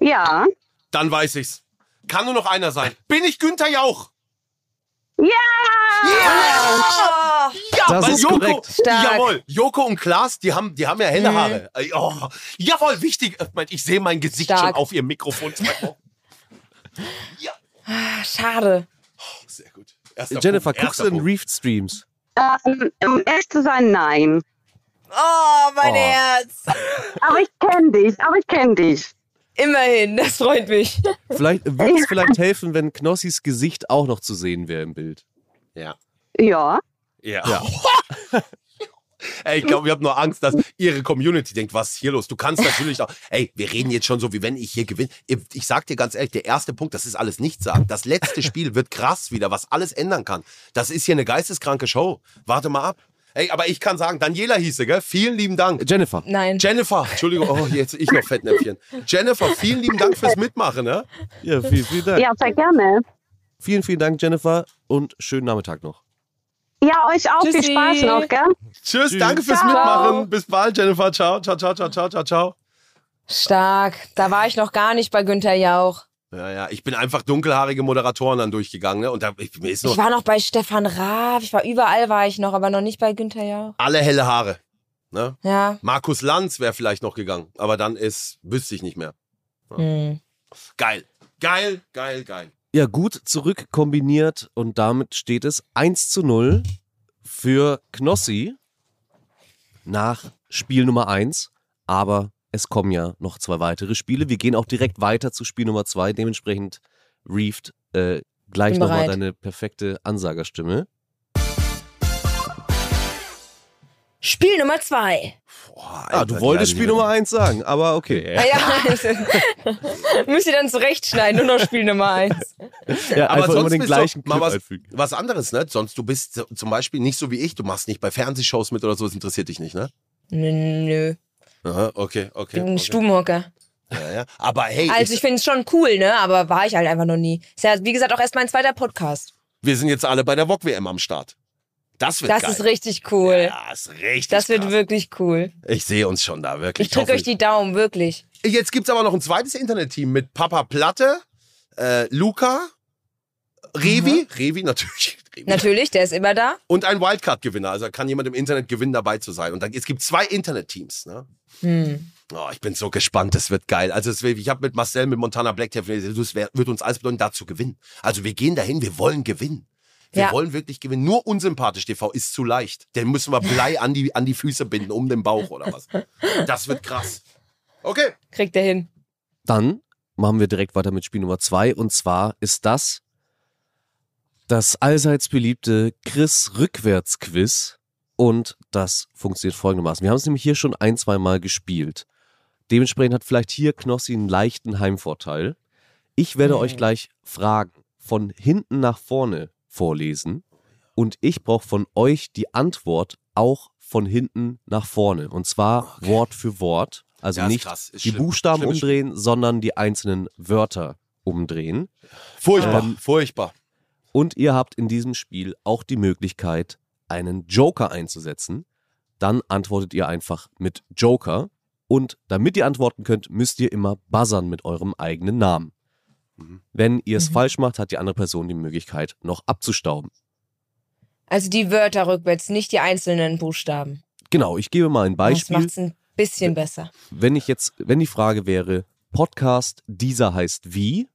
ja, Dann weiß ich's. Kann nur noch einer sein. Bin ich Günther Jauch? Oh, Ja, Das weil ist Joko, korrekt. Stark. jawohl, Joko und Klaas, die haben, die haben ja helle Mhm. Haare. Oh, jawohl, wichtig. Äh, Ich sehe mein Gesicht Stark. schon auf ihrem Mikrofon. [LAUGHS] ja, Ah, schade. sehr gut. Erster Jennifer, Punkt, guckst du den Punkt. Reefed Streams? Ähm, um ehrlich zu sein, nein. Oh, mein Oh. Herz. Aber ich kenne dich, aber ich kenne dich. Immerhin, das freut mich. Vielleicht würde es vielleicht helfen, wenn Knossis Gesicht auch noch zu sehen wäre im Bild. Ja. Ja. Ja. Ja. [LAUGHS] Ey, ich glaube, ihr habt nur Angst, dass ihre Community denkt, was ist hier los? Du kannst natürlich auch, ey, wir reden jetzt schon so, wie wenn ich hier gewinne. Ich, sag dir ganz ehrlich, der erste Punkt, das ist alles nicht sagen. Das letzte [LAUGHS] Spiel wird krass wieder, was alles ändern kann. Das ist hier eine geisteskranke Show. Warte mal ab. Ey, aber ich kann sagen, Daniela hieße, gell? Vielen lieben Dank. Jennifer, Nein. Jennifer, Entschuldigung, oh, jetzt ich noch Fettnäpfchen. Jennifer, vielen lieben Dank fürs Mitmachen, ne? ja, vielen, vielen Dank. Ja, sehr gerne. Vielen, vielen Dank, Jennifer, und schönen Nachmittag noch. Ja, euch auch viel Tschüssi. Spaß noch, gell? Tschüss, Tschüss. danke fürs Ciao. Mitmachen. Bis bald, Jennifer. Ciao, ciao, ciao, ciao, ciao, ciao, ciao. Stark. Da war ich noch gar nicht bei Günther Jauch. Ja, ja, ich bin einfach dunkelhaarige Moderatoren dann durchgegangen, ne? Und da ich, mir ist nur Ich war noch bei Stefan Raab. Ich war überall war ich noch, aber noch nicht bei Günther Jauch. alle helle Haare. Ne? Ja. Markus Lanz wäre vielleicht noch gegangen, aber dann ist, wüsste ich nicht mehr. Hm. Geil. Geil, geil, geil. Ja, gut zurück kombiniert und damit steht es 1 zu 0 für Knossi nach Spiel Nummer 1. Aber es kommen ja noch zwei weitere Spiele. Wir gehen auch direkt weiter zu Spiel Nummer 2. Dementsprechend, Reefed, äh, gleich nochmal deine perfekte Ansagerstimme. Spiel Nummer zwei. Boah, Ah, du wolltest Spiel Nummer 1 sagen, aber okay. [LAUGHS] Ah, ja. [LAUGHS] Müsst ihr dann zurechtschneiden, nur noch Spiel Nummer eins. Ja, Aber sonst den gleichen du mal was, was anderes, ne? Sonst du bist zum Beispiel nicht so wie ich. Du machst nicht bei Fernsehshows mit oder so. Das interessiert dich nicht, ne? Nö, nö. Aha, okay, Ich okay. bin ein okay. Stubenhocker. Ja, ja. Aber hey, [LAUGHS] Also ich finde es schon cool, ne? Aber war ich halt einfach noch nie. Ist ja, wie gesagt, auch erst mein zweiter Podcast. wir sind jetzt alle bei der VOG WM am Start. Das wird Das geil. ist richtig cool. Ja, ist richtig. das wird krass. wirklich cool. Ich sehe uns schon da wirklich. Ich drücke euch die Daumen, wirklich. Jetzt gibt's aber noch ein zweites Internetteam mit Papa Platte, äh, Luca, Revi, Revi natürlich. Natürlich, der ist immer da. und ein Wildcard-Gewinner. Also kann jemand im Internet gewinnen, dabei zu sein. Und dann, es gibt zwei Internetteams. Ne? Hm. Oh, ich bin so gespannt, das wird geil. Also es wird, ich habe mit Marcel, mit Montana Black telefoniert, das wird uns alles bedeuten, da zu gewinnen. Also wir gehen dahin, wir wollen gewinnen. Wir Ja. wollen wirklich gewinnen. Nur unsympathisch TV ist zu leicht. Den müssen wir Blei an die, an die Füße binden, um den Bauch oder was. Das wird krass. Okay. Kriegt er hin. Dann machen wir direkt weiter mit Spiel Nummer 2 und zwar ist das das allseits beliebte Chris Rückwärts-Quiz und das funktioniert folgendermaßen. Wir haben es nämlich hier schon ein, zwei Mal gespielt. Dementsprechend hat vielleicht hier Knossi einen leichten Heimvorteil. Ich werde Mhm. euch gleich Fragen von hinten nach vorne vorlesen und ich brauche von euch die Antwort auch von hinten nach vorne und zwar Wort für Wort. Also Ja, nicht die schlimm. Buchstaben Schlimmes umdrehen, sondern die einzelnen Wörter umdrehen. Furchtbar, Ähm, furchtbar. Und ihr habt in diesem Spiel auch die Möglichkeit, einen Joker einzusetzen. Dann antwortet ihr einfach mit Joker. Und damit ihr antworten könnt, müsst ihr immer buzzern mit eurem eigenen Namen. Mhm. Wenn ihr es Mhm. falsch macht, hat die andere Person die Möglichkeit, noch abzustauben. Also die Wörter rückwärts, nicht die einzelnen Buchstaben. Genau, ich gebe mal ein Das Beispiel. macht's ein bisschen besser. Wenn ich jetzt, wenn die Frage wäre, Podcast, dieser heißt wie,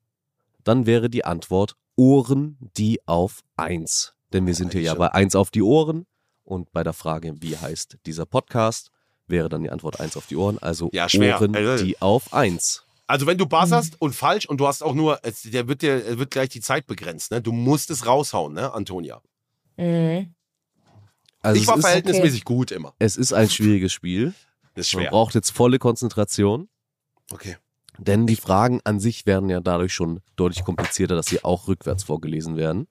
dann wäre die Antwort Ohren, die auf eins. Denn wir sind hier ja bei eins auf die Ohren und bei der Frage, wie heißt dieser Podcast, wäre dann die Antwort eins auf die Ohren, also Ja. Ohren, Also- die auf eins. Also wenn du buzzerst und falsch und du hast auch nur, es, der wird dir wird gleich die Zeit begrenzt, ne? Du musst es raushauen, ne, Antonia. Mhm. Also ich war verhältnismäßig gut immer. es ist ein schwieriges Spiel. Das ist Man schwer. braucht jetzt volle Konzentration, Okay. Denn die Fragen an sich werden ja dadurch schon deutlich komplizierter, dass sie auch rückwärts vorgelesen werden.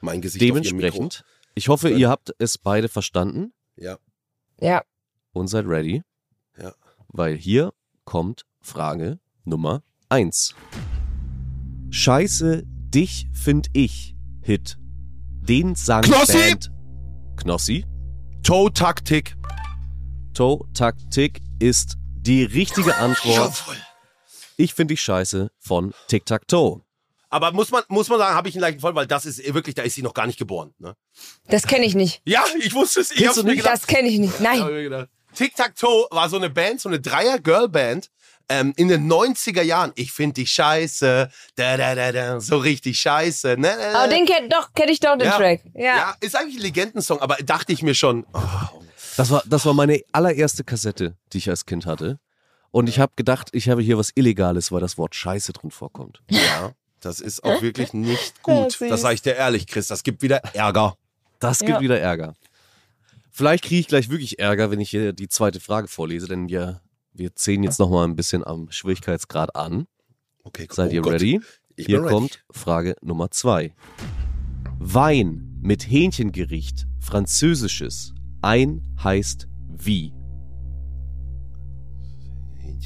Mein Gesicht auf ihrem Dementsprechend, ich hoffe, ihr habt es beide verstanden. Ja. Ja. und seid ready. Ja. Weil hier kommt Frage Nummer eins. Scheiße, dich find ich, Hit. Den sang Knossi! Band. Knossi. Toe-Taktik. Toe Taktik ist die richtige Antwort. Jawohl. Ich find dich scheiße von Tic Tac Toe. Aber muss man, muss man sagen, habe ich einen leichten Fall, weil das ist wirklich, da ist sie noch gar nicht geboren. Ne? Das kenne ich nicht. Ja, ich wusste es. Ich hab's mir nicht? gedacht. Das kenne ich nicht. Nein. ich mir gedacht. Tic-Tac-Toe war so eine Band, so eine Dreier-Girl-Band ähm, in den 90er Jahren. Ich find dich scheiße, da, da, da, da, so richtig scheiße. Ne, ne, Aber den kenn, doch, kenne ich doch, den ja. Track. Ja. ja, ist eigentlich ein Legendensong, aber dachte ich mir schon, oh, Das war, das war meine allererste Kassette, die ich als Kind hatte. Und ich habe gedacht, ich habe hier was Illegales, weil das Wort Scheiße drin vorkommt. [LAUGHS] ja, das ist auch wirklich nicht [LAUGHS] gut. Das sage ich dir ehrlich, Chris. Das gibt wieder Ärger. Das gibt Ja. wieder Ärger. Vielleicht kriege ich gleich wirklich Ärger, wenn ich hier die zweite Frage vorlese, denn wir, wir zählen jetzt nochmal ein bisschen am Schwierigkeitsgrad an. Okay, Seid oh ihr Gott. ready? Ich Hier bin ready. kommt Frage Nummer zwei. Wein mit Hähnchengericht, französisches. Ein heißt wie?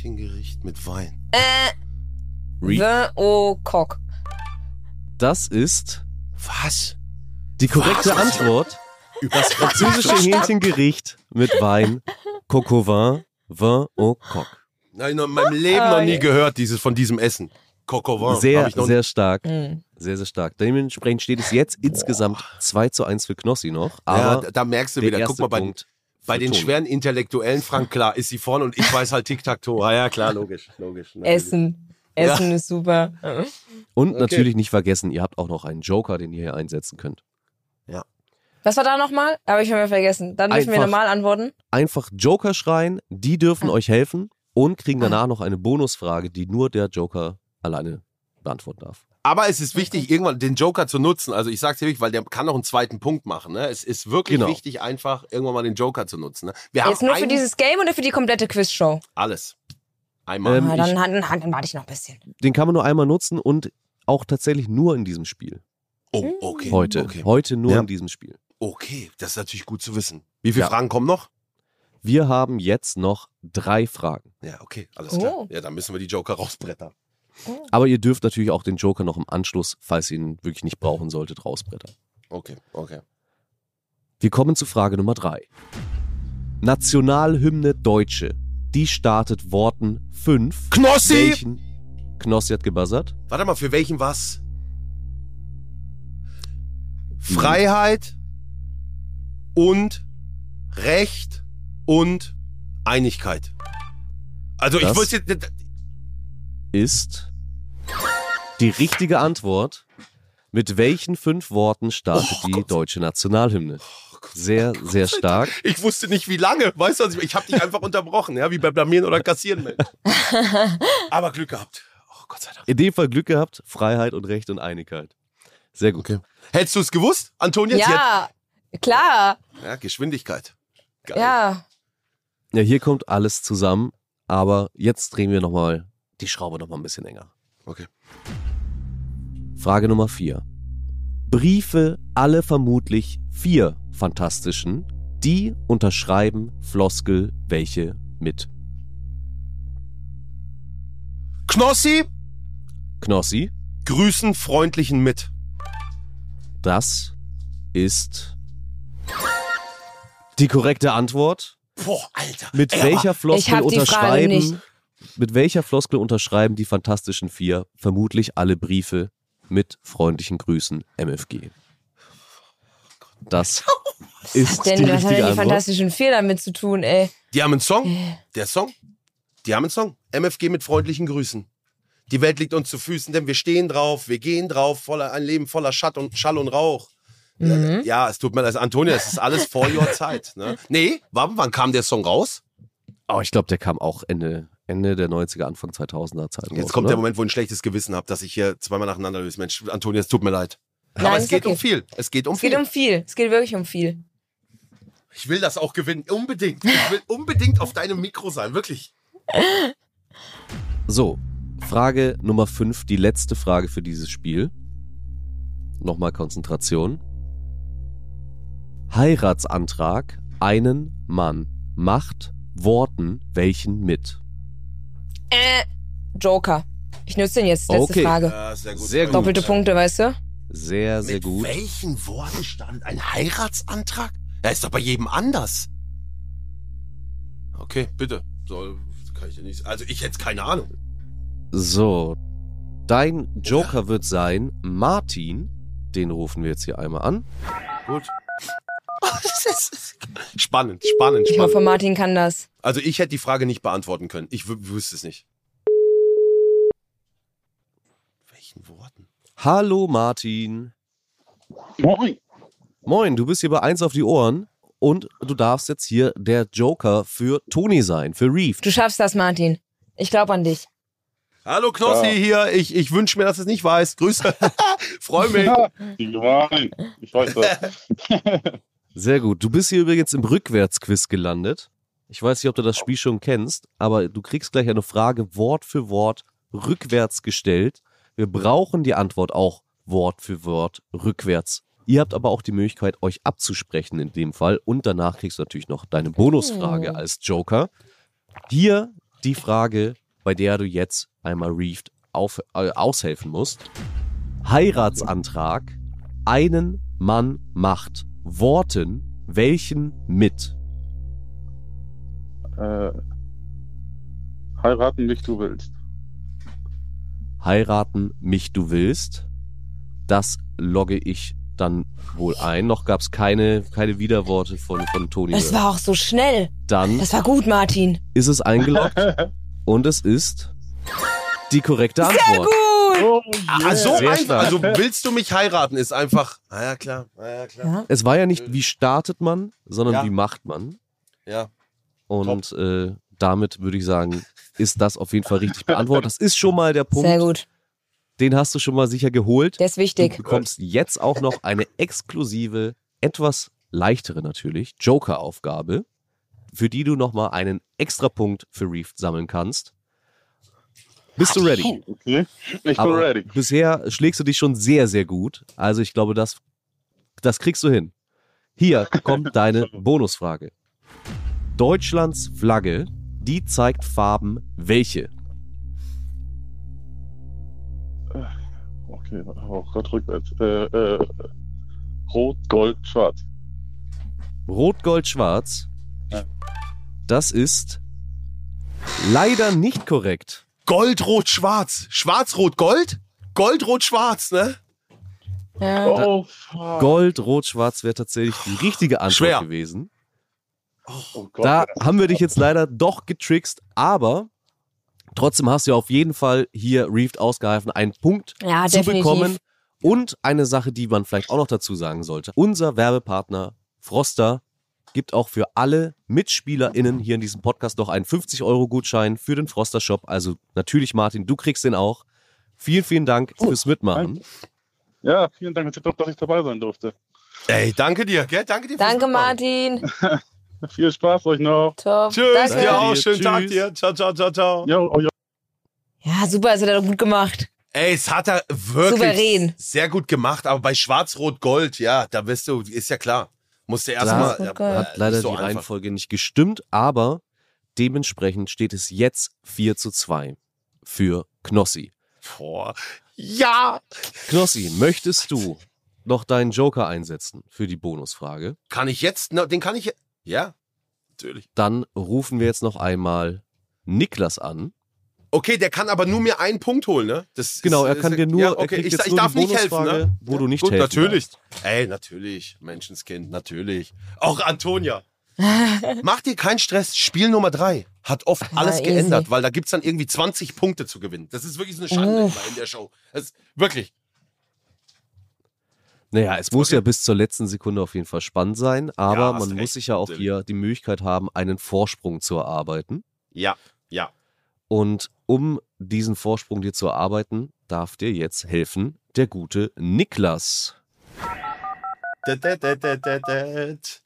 Hähnchengericht mit Wein. Äh, Re Vin au Coq. das ist Was? die korrekte Was? Antwort. Das französische Hähnchengericht mit Wein, au vin, Vin au Coq. Nein, in meinem Leben Oh, noch nie gehört, dieses von diesem Essen. Au vin. Sehr, Hab ich noch sehr stark. Hm. Sehr, sehr stark. Dementsprechend steht es jetzt insgesamt 2 zu 1 für Knossi noch. Aber ja, da, da merkst du der wieder, guck mal, bei, Punkt bei den Toni. schweren Intellektuellen, Frank, klar, ist sie vorne und ich weiß halt Tic-Tac-Toe. Ah, ja, klar, logisch, logisch. natürlich. Essen. Essen ist super. Und Okay. natürlich nicht vergessen, ihr habt auch noch einen Joker, den ihr hier einsetzen könnt. Was war da nochmal? Habe ich schon mal vergessen. Dann dürfen wir normal antworten. Einfach Joker schreien, die dürfen Ah. euch helfen und kriegen danach noch eine Bonusfrage, die nur der Joker alleine beantworten darf. Aber es ist wichtig, irgendwann den Joker zu nutzen. Also ich sag's dir wirklich, weil der kann noch einen zweiten Punkt machen. Ne? Es ist wirklich Genau. wichtig, einfach irgendwann mal den Joker zu nutzen. Ne? Wir haben Jetzt nur für dieses Game oder für die komplette Quizshow? alles. Einmal. Ähm, dann, ich- dann, dann, dann warte ich noch ein bisschen. Den kann man nur einmal nutzen und auch tatsächlich nur in diesem Spiel. oh, okay. Heute. Okay. Heute nur Ja. in diesem Spiel. okay, das ist natürlich gut zu wissen. Wie viele Ja. Fragen kommen noch? Wir haben jetzt noch drei Fragen. Ja, okay, alles Oh. klar. Ja, dann müssen wir die Joker rausbrettern. Aber ihr dürft natürlich auch den Joker noch im Anschluss, falls ihr ihn wirklich nicht brauchen solltet, rausbrettern. Okay, okay. Wir kommen zu Frage Nummer drei. Nationalhymne Deutsche. Die startet Worten 5. Knossi! Welchen? Knossi hat gebuzzert. Warte mal, für welchen was? Freiheit und Recht und Einigkeit. Also ich Das- wusste jetzt. Ist die richtige Antwort. Mit welchen fünf Worten startet Oh die Gott. deutsche Nationalhymne? Sehr, sehr stark. Ich wusste nicht, wie lange. Weißt du, was ich, ich habe dich einfach unterbrochen, ja, wie bei Blamieren oder Kassieren. Mensch. [LAUGHS] Aber Glück gehabt. Oh Gott sei Dank. In dem Fall Glück gehabt. Freiheit und Recht und Einigkeit. Sehr gut. Okay. Hättest du es gewusst, Antonia? Ja, klar. Ja, Geschwindigkeit. Geil. Ja. Ja, hier kommt alles zusammen. Aber jetzt drehen wir nochmal die Schraube nochmal ein bisschen enger. Okay. Frage Nummer vier. Briefe, alle vermutlich vier fantastischen, die unterschreiben Floskel welche mit. Knossi, Knossi, grüßen freundlichen mit. das ist die korrekte Antwort. Boah, Alter. Mit Ey, welcher Ich Floskel hab die Frage nicht. unterschreiben? Mit welcher Floskel unterschreiben die fantastischen vier vermutlich alle Briefe mit freundlichen Grüßen MFG? Das [LAUGHS] ist Denn die was hat richtige denn die fantastischen vier damit zu tun, ey? Die haben einen Song. Der Song. Die haben einen Song. MFG mit freundlichen Grüßen. Die Welt liegt uns zu Füßen, denn wir stehen drauf, wir gehen drauf, voller, ein Leben voller Schatt und, Schall und Rauch. Mhm. Ja, es tut mir leid, Antonia, es ist alles vor [LAUGHS] your Zeit. Ne? Nee, wann, wann kam der Song raus? Oh, ich glaube, der kam auch Ende, Ende der 90er, Anfang 2000er Zeit Jetzt raus, kommt oder? der Moment, wo ich ein schlechtes Gewissen habe, dass ich hier zweimal nacheinander löse. Mensch, Antonia, es tut mir leid. Nein, Aber es geht okay. um viel. Es geht um Es geht viel. um viel. Es geht wirklich um viel. ich will das auch gewinnen. Unbedingt. Ich will [LAUGHS] unbedingt auf deinem Mikro sein. Wirklich. [LAUGHS] So, Frage Nummer 5, die letzte Frage für dieses Spiel. Nochmal Konzentration. Heiratsantrag, einen Mann, macht Worten welchen mit? Äh, Joker. Ich nutze den jetzt. Letzte Okay. Frage. Ja, sehr gut. Sehr gut. Doppelte Punkte, weißt du? Sehr, sehr Mit gut. welchen Worten stand ein Heiratsantrag? Ja, ist doch bei jedem anders. Okay, bitte. So, kann ich ja nicht. Also ich hätte keine Ahnung. So, Dein Joker wird sein Martin. Den rufen wir jetzt hier einmal an. Gut. Ist [LAUGHS] spannend, spannend, Ich hoffe, spannend. Martin kann das. Also ich hätte die Frage nicht beantworten können. Ich wü- wüsste es nicht. Welchen Worten? Hallo Martin. Moin. Moin, du bist hier bei 1 auf die Ohren und du darfst jetzt hier der Joker für Toni sein, für Reef. Du schaffst das, Martin. Ich glaube an dich. Hallo Knossi Ja. hier. Ich, ich wünsche mir, dass es nicht weiß. Grüße. [LAUGHS] Freu mich. Gemein. Ich weiß das. [LAUGHS] Sehr gut. Du bist hier übrigens im Rückwärtsquiz gelandet. Ich weiß nicht, ob du das Spiel schon kennst, aber du kriegst gleich eine Frage Wort für Wort rückwärts gestellt. Wir brauchen die Antwort auch Wort für Wort rückwärts. Ihr habt aber auch die Möglichkeit, euch abzusprechen in dem Fall. Und danach kriegst du natürlich noch deine Bonusfrage als Joker. Hier die Frage, bei der du jetzt einmal Reefed auf, äh, aushelfen musst. Heiratsantrag. Einen Mann macht Worten welchen mit? Äh, heiraten mich, du willst. Heiraten mich du willst. Das logge ich dann wohl ein. Noch gab es keine, keine Widerworte von, von Toni. Es war auch so schnell. Dann Das war gut, Martin. ist es eingeloggt [LAUGHS] und es ist die korrekte Antwort. Gut. Oh, Ah, so Sehr einfach. Also [LAUGHS] willst du mich heiraten? Ist einfach. Na ja, klar. Na ja, klar. Ja. Es war ja nicht, wie startet man, sondern Ja. wie macht man. Ja. Und äh, damit würde ich sagen, ist das auf jeden Fall richtig beantwortet. Das ist schon mal der Punkt. Sehr gut. Den hast du schon mal sicher geholt. Der ist Du wichtig. bekommst jetzt auch noch eine exklusive, etwas leichtere natürlich, Joker-Aufgabe, für die du nochmal einen extra Punkt für Reef sammeln kannst. Bist du ready? Okay. Ich bin Aber ready. bisher schlägst du dich schon sehr, sehr gut. Also ich glaube, das, das kriegst du hin. Hier kommt [LAUGHS] deine Bonusfrage. Deutschlands Flagge, die zeigt Farben welche? Okay, oh Gott, rückwärts. Äh, äh, rot, Gold, schwarz. Rot, Gold, Schwarz. Ja. Das ist leider nicht korrekt. Gold, Rot, Schwarz. Schwarz, Rot, Gold? Gold, Rot, Schwarz, ne? Ja. Oh, fuck. Gold, Rot, Schwarz wäre tatsächlich die richtige Antwort Schwer. gewesen. Oh Gott. Da haben wir dich jetzt leider doch getrickst, aber trotzdem hast du ja auf jeden Fall hier Reefed ausgeholfen, einen Punkt Ja, zu definitiv. bekommen. Und eine Sache, die man vielleicht auch noch dazu sagen sollte. Unser Werbepartner Froster gibt auch für alle MitspielerInnen hier in diesem Podcast noch einen 50-Euro-Gutschein für den Froster Shop. Also natürlich, Martin, du kriegst den auch. Vielen, vielen Dank Oh, fürs Mitmachen. Ja, vielen Dank, dass ich dabei sein durfte. Ey, danke dir, gell? Danke dir. Danke. Martin. [LAUGHS] Viel Spaß euch noch. Top. Tschüss, Danke. dir auch. Schönen Tag Tschüss. dir. Ciao, ciao, ciao, ciao. Jo, oh, jo. Ja, super, das hat er doch gut gemacht. Ey, es hat er wirklich Souverän. sehr gut gemacht, aber bei Schwarz-Rot-Gold, ja, da bist du, ist ja klar. Musste erstmal. Schwarz-Rot-Gold. Hat leider so die einfach. Reihenfolge nicht gestimmt, aber dementsprechend steht es jetzt 4 zu 2 für Knossi. Boah. Ja! Knossi, möchtest du noch deinen Joker einsetzen für die Bonusfrage? Kann ich jetzt, den kann ich, ja, natürlich. Dann rufen wir jetzt noch einmal Niklas an. Okay, der kann aber nur mir einen Punkt holen, ne? Das Genau, ist, er kann ist, dir nur, ja, okay, ich, jetzt ich nur darf die nicht helfen, ne? wo du nicht Gut, helfen natürlich. darfst. Ey, natürlich, Menschenskind, natürlich. Auch Antonia. [LAUGHS] Mach dir keinen Stress. Spiel Nummer drei hat oft alles easy. geändert, weil da gibt's dann irgendwie 20 Punkte zu gewinnen. Das ist wirklich so eine Schande immer in der Show. Das ist wirklich. Naja, es muss Okay. ja bis zur letzten Sekunde auf jeden Fall spannend sein, aber Ja, man recht, muss sich ja auch hier die Möglichkeit haben, einen Vorsprung zu erarbeiten. Ja, ja. Und um diesen Vorsprung dir zu erarbeiten, darf dir jetzt helfen der gute Niklas.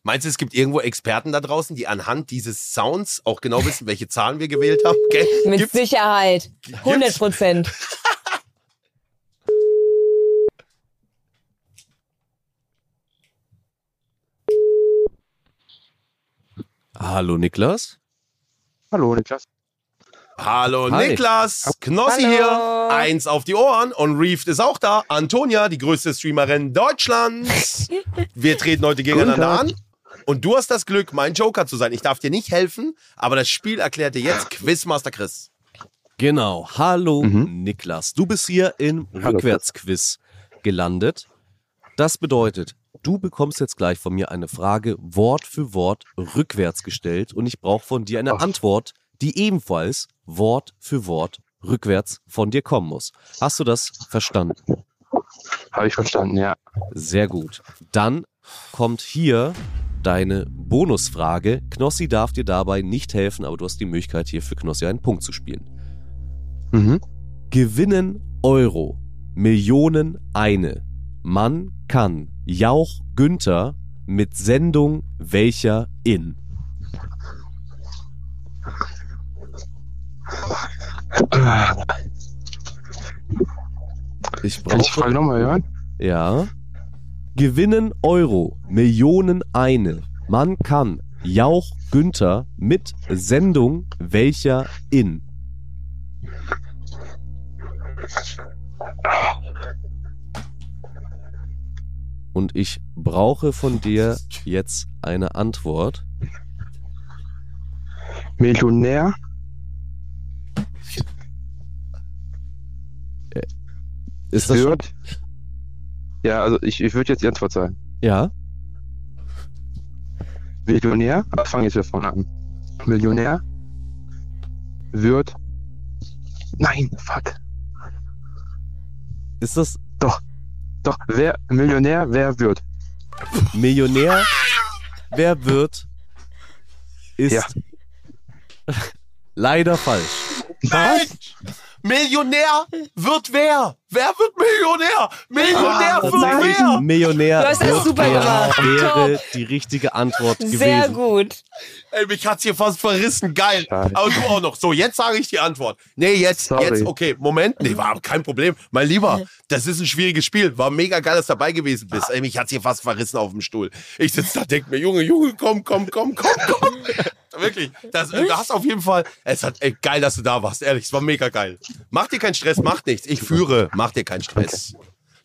Meinst du, es gibt irgendwo Experten da draußen, die anhand dieses Sounds auch genau wissen, welche Zahlen wir gewählt haben? Gell? [LAUGHS] Mit Gibt's? Sicherheit. 100 Prozent. Hallo Niklas. Hallo, Niklas. Hallo Hi. Niklas, Knossi Hallo. hier, eins auf die Ohren und Reefed ist auch da. Antonia, die größte Streamerin Deutschlands. [LAUGHS] Wir treten heute gegeneinander an. Und du hast das Glück, mein Joker zu sein. Ich darf dir nicht helfen, aber das Spiel erklärt dir jetzt Quizmaster Chris. Genau. Hallo, Mhm. Niklas. Du bist hier im Rückwärtsquiz gelandet. Das bedeutet, du bekommst jetzt gleich von mir eine Frage Wort für Wort rückwärts gestellt und ich brauche von dir eine Ach. Antwort, die ebenfalls Wort für Wort rückwärts von dir kommen muss. Hast du das verstanden? Habe ich verstanden, ja. Sehr gut. Dann kommt hier deine Bonusfrage. Knossi darf dir dabei nicht helfen, aber du hast die Möglichkeit, hier für Knossi einen Punkt zu spielen. Mhm. Gewinnen Euro, Millionen eine. Man kann Jauch Günther mit Sendung welcher in. Ich Kann ich die brauche Frage nochmal hören? ja. Gewinnen Euro, Millionen eine. Man kann Jauch Günther mit Sendung welcher in. Und ich brauche von dir jetzt eine Antwort. Millionär? Ist das schon? Wird? Ja, also ich, ich würde jetzt die Antwort sagen. Ja. Millionär? Ah, Fange jetzt wieder vorne an. Millionär? Wird? Nein, fuck. Ist das Doch, wer, Millionär, wer wird? Millionär? Wer wird? Ist Ja. [LAUGHS] leider falsch. Nein! Millionär wird wer? Wer wird Millionär? Millionär wird wer? Millionär Du hast das wird super gemacht. wäre die richtige Antwort Sehr gewesen. gut. Ey, mich hat's hier fast verrissen. Geil. Schade. Aber du auch noch. So, jetzt sage ich die Antwort. Nee, jetzt, Sorry. jetzt, okay, Moment. Nee, war kein Problem. Mein Lieber, das ist ein schwieriges Spiel. War mega geil, dass du dabei gewesen bist. Ey, mich hat's hier fast verrissen auf dem Stuhl. Ich sitze da, denk mir, Junge, Junge, komm, komm, komm, komm, komm. [LAUGHS] Wirklich. Das, du hast auf jeden Fall, es hat, ey, geil, dass du da warst. Ehrlich, es war mega geil. Mach dir keinen Stress, mach nichts. Ich führe, mach dir keinen Stress.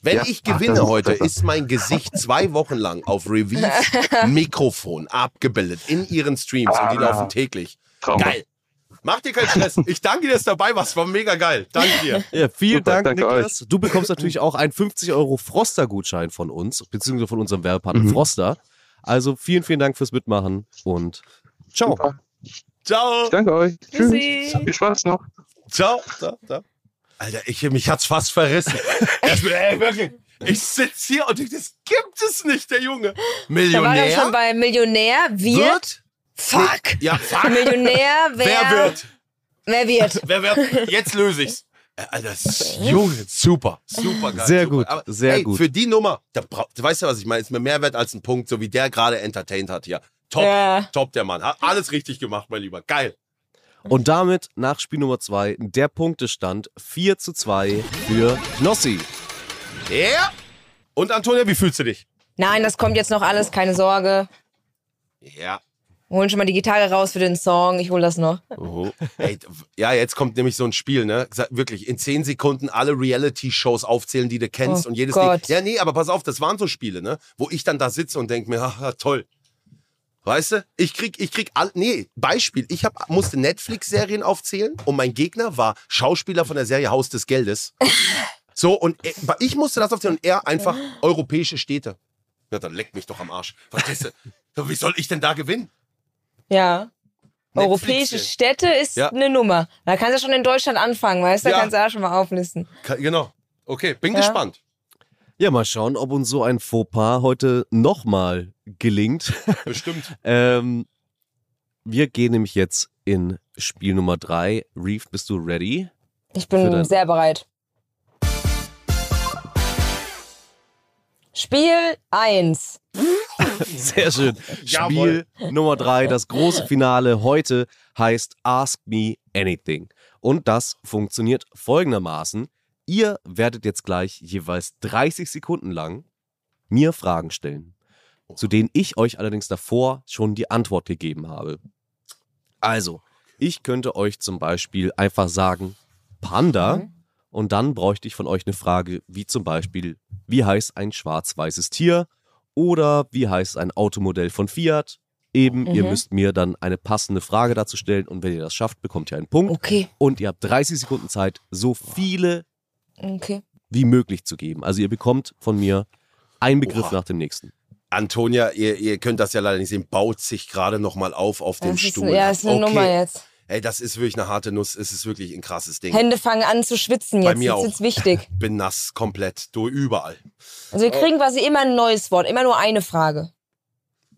Wenn Ja, ich ach, gewinne ist heute, besser. ist mein Gesicht zwei Wochen lang auf Revive [LAUGHS] Mikrofon abgebildet in ihren Streams und die Ah. laufen täglich. Traum. Geil. Mach dir keinen Stress. Ich danke dir, dass du dabei warst. War mega geil. Danke dir. [LAUGHS] Ja, vielen Super, Dank, danke Niklas. Du bekommst natürlich auch einen 50 Euro Froster-Gutschein von uns, beziehungsweise von unserem Werbepartner Mhm. Froster. Also vielen, vielen Dank fürs Mitmachen und ciao. Super. Ciao. Ich danke euch. Tschüssi. Tschüss. Viel Spaß noch. Ciao. ciao, ciao. Alter, ich, mich hat's fast verrissen. [LAUGHS] Ich, ey, wirklich. Ich sitz hier und ich, das gibt es nicht, der Junge. Da war er schon Millionär bei Millionär wird. wird. Fuck. Ja, fuck. Millionär [LAUGHS] wer, Wer wird? Wer wird? Wer wird? Jetzt löse ich's. Äh, Alter, das ist Junge, super, super geil. Sehr super. gut, Aber, sehr ey, gut. Für die Nummer, da brauch, du weißt ja, was ich meine, ist mir mehr wert als ein Punkt, so wie der gerade entertained hat hier. Top, Ja. top, der Mann. Hat alles richtig gemacht, mein Lieber. Geil. Und damit nach Spiel Nummer 2 der Punktestand 4 zu 2 für Knossi. Ja. Und Antonia, wie fühlst du dich? Nein, das kommt jetzt noch alles, keine Sorge. Ja. Wir holen schon mal die Gitarre raus für den Song. Ich hol das noch. Ey, ja, jetzt kommt nämlich so ein Spiel, ne? Sag- Wirklich, in zehn Sekunden alle Reality-Shows aufzählen, die du kennst Oh und jedes Gott. Ding. Ja, nee, aber pass auf, das waren so Spiele, ne? Wo ich dann da sitze und denke mir, [LAUGHS] haha, toll. Weißt du? Ich krieg, ich krieg all, nee, Beispiel. Ich hab, musste Netflix-Serien aufzählen und mein Gegner war Schauspieler von der Serie Haus des Geldes. [LAUGHS] So, und er, ich musste das aufzählen und er einfach europäische Städte. Ja, dann leck mich doch am Arsch. Verstehst du? Wie soll ich denn da gewinnen? Ja. Netflix, Europäische. Städte ist Ja. eine Nummer. Da kannst du schon in Deutschland anfangen, weißt du? Da Ja. kannst du auch schon mal auflisten. Genau. Okay, bin Ja. gespannt. Ja, mal schauen, ob uns so ein Fauxpas heute nochmal gelingt. [LAUGHS] Bestimmt. ähm, wir gehen nämlich jetzt in Spiel Nummer 3. Reef, bist du ready? Ich bin sehr bereit. Spiel 1. [LAUGHS] Sehr schön. Jawohl. Spiel Nummer drei, das große Finale heute heißt Ask Me Anything. Und das funktioniert folgendermaßen. Ihr werdet jetzt gleich jeweils 30 Sekunden lang mir Fragen stellen, zu denen ich euch allerdings davor schon die Antwort gegeben habe. Also, ich könnte euch zum Beispiel einfach sagen, Panda, Mhm. und dann bräuchte ich von euch eine Frage, wie zum Beispiel, wie heißt ein schwarz-weißes Tier? Oder wie heißt ein Automodell von Fiat? Eben, ihr Mhm. müsst mir dann eine passende Frage dazu stellen und wenn ihr das schafft, bekommt ihr einen Punkt. Okay, Und ihr habt 30 Sekunden Zeit, so viele okay. wie möglich zu geben. Also ihr bekommt von mir einen Begriff Oha. nach dem nächsten. Antonia, ihr, ihr könnt das ja leider nicht sehen, baut sich gerade nochmal auf auf dem Das ist, Stuhl. ja, ist eine okay. Nummer jetzt. Ey, das ist wirklich eine harte Nuss. Es ist wirklich ein krasses Ding. Hände fangen an zu schwitzen Bei jetzt. mir Jetzt auch. ist wichtig. [LAUGHS] Bin nass, komplett, du überall. Also wir kriegen quasi immer ein neues Wort, immer nur eine Frage.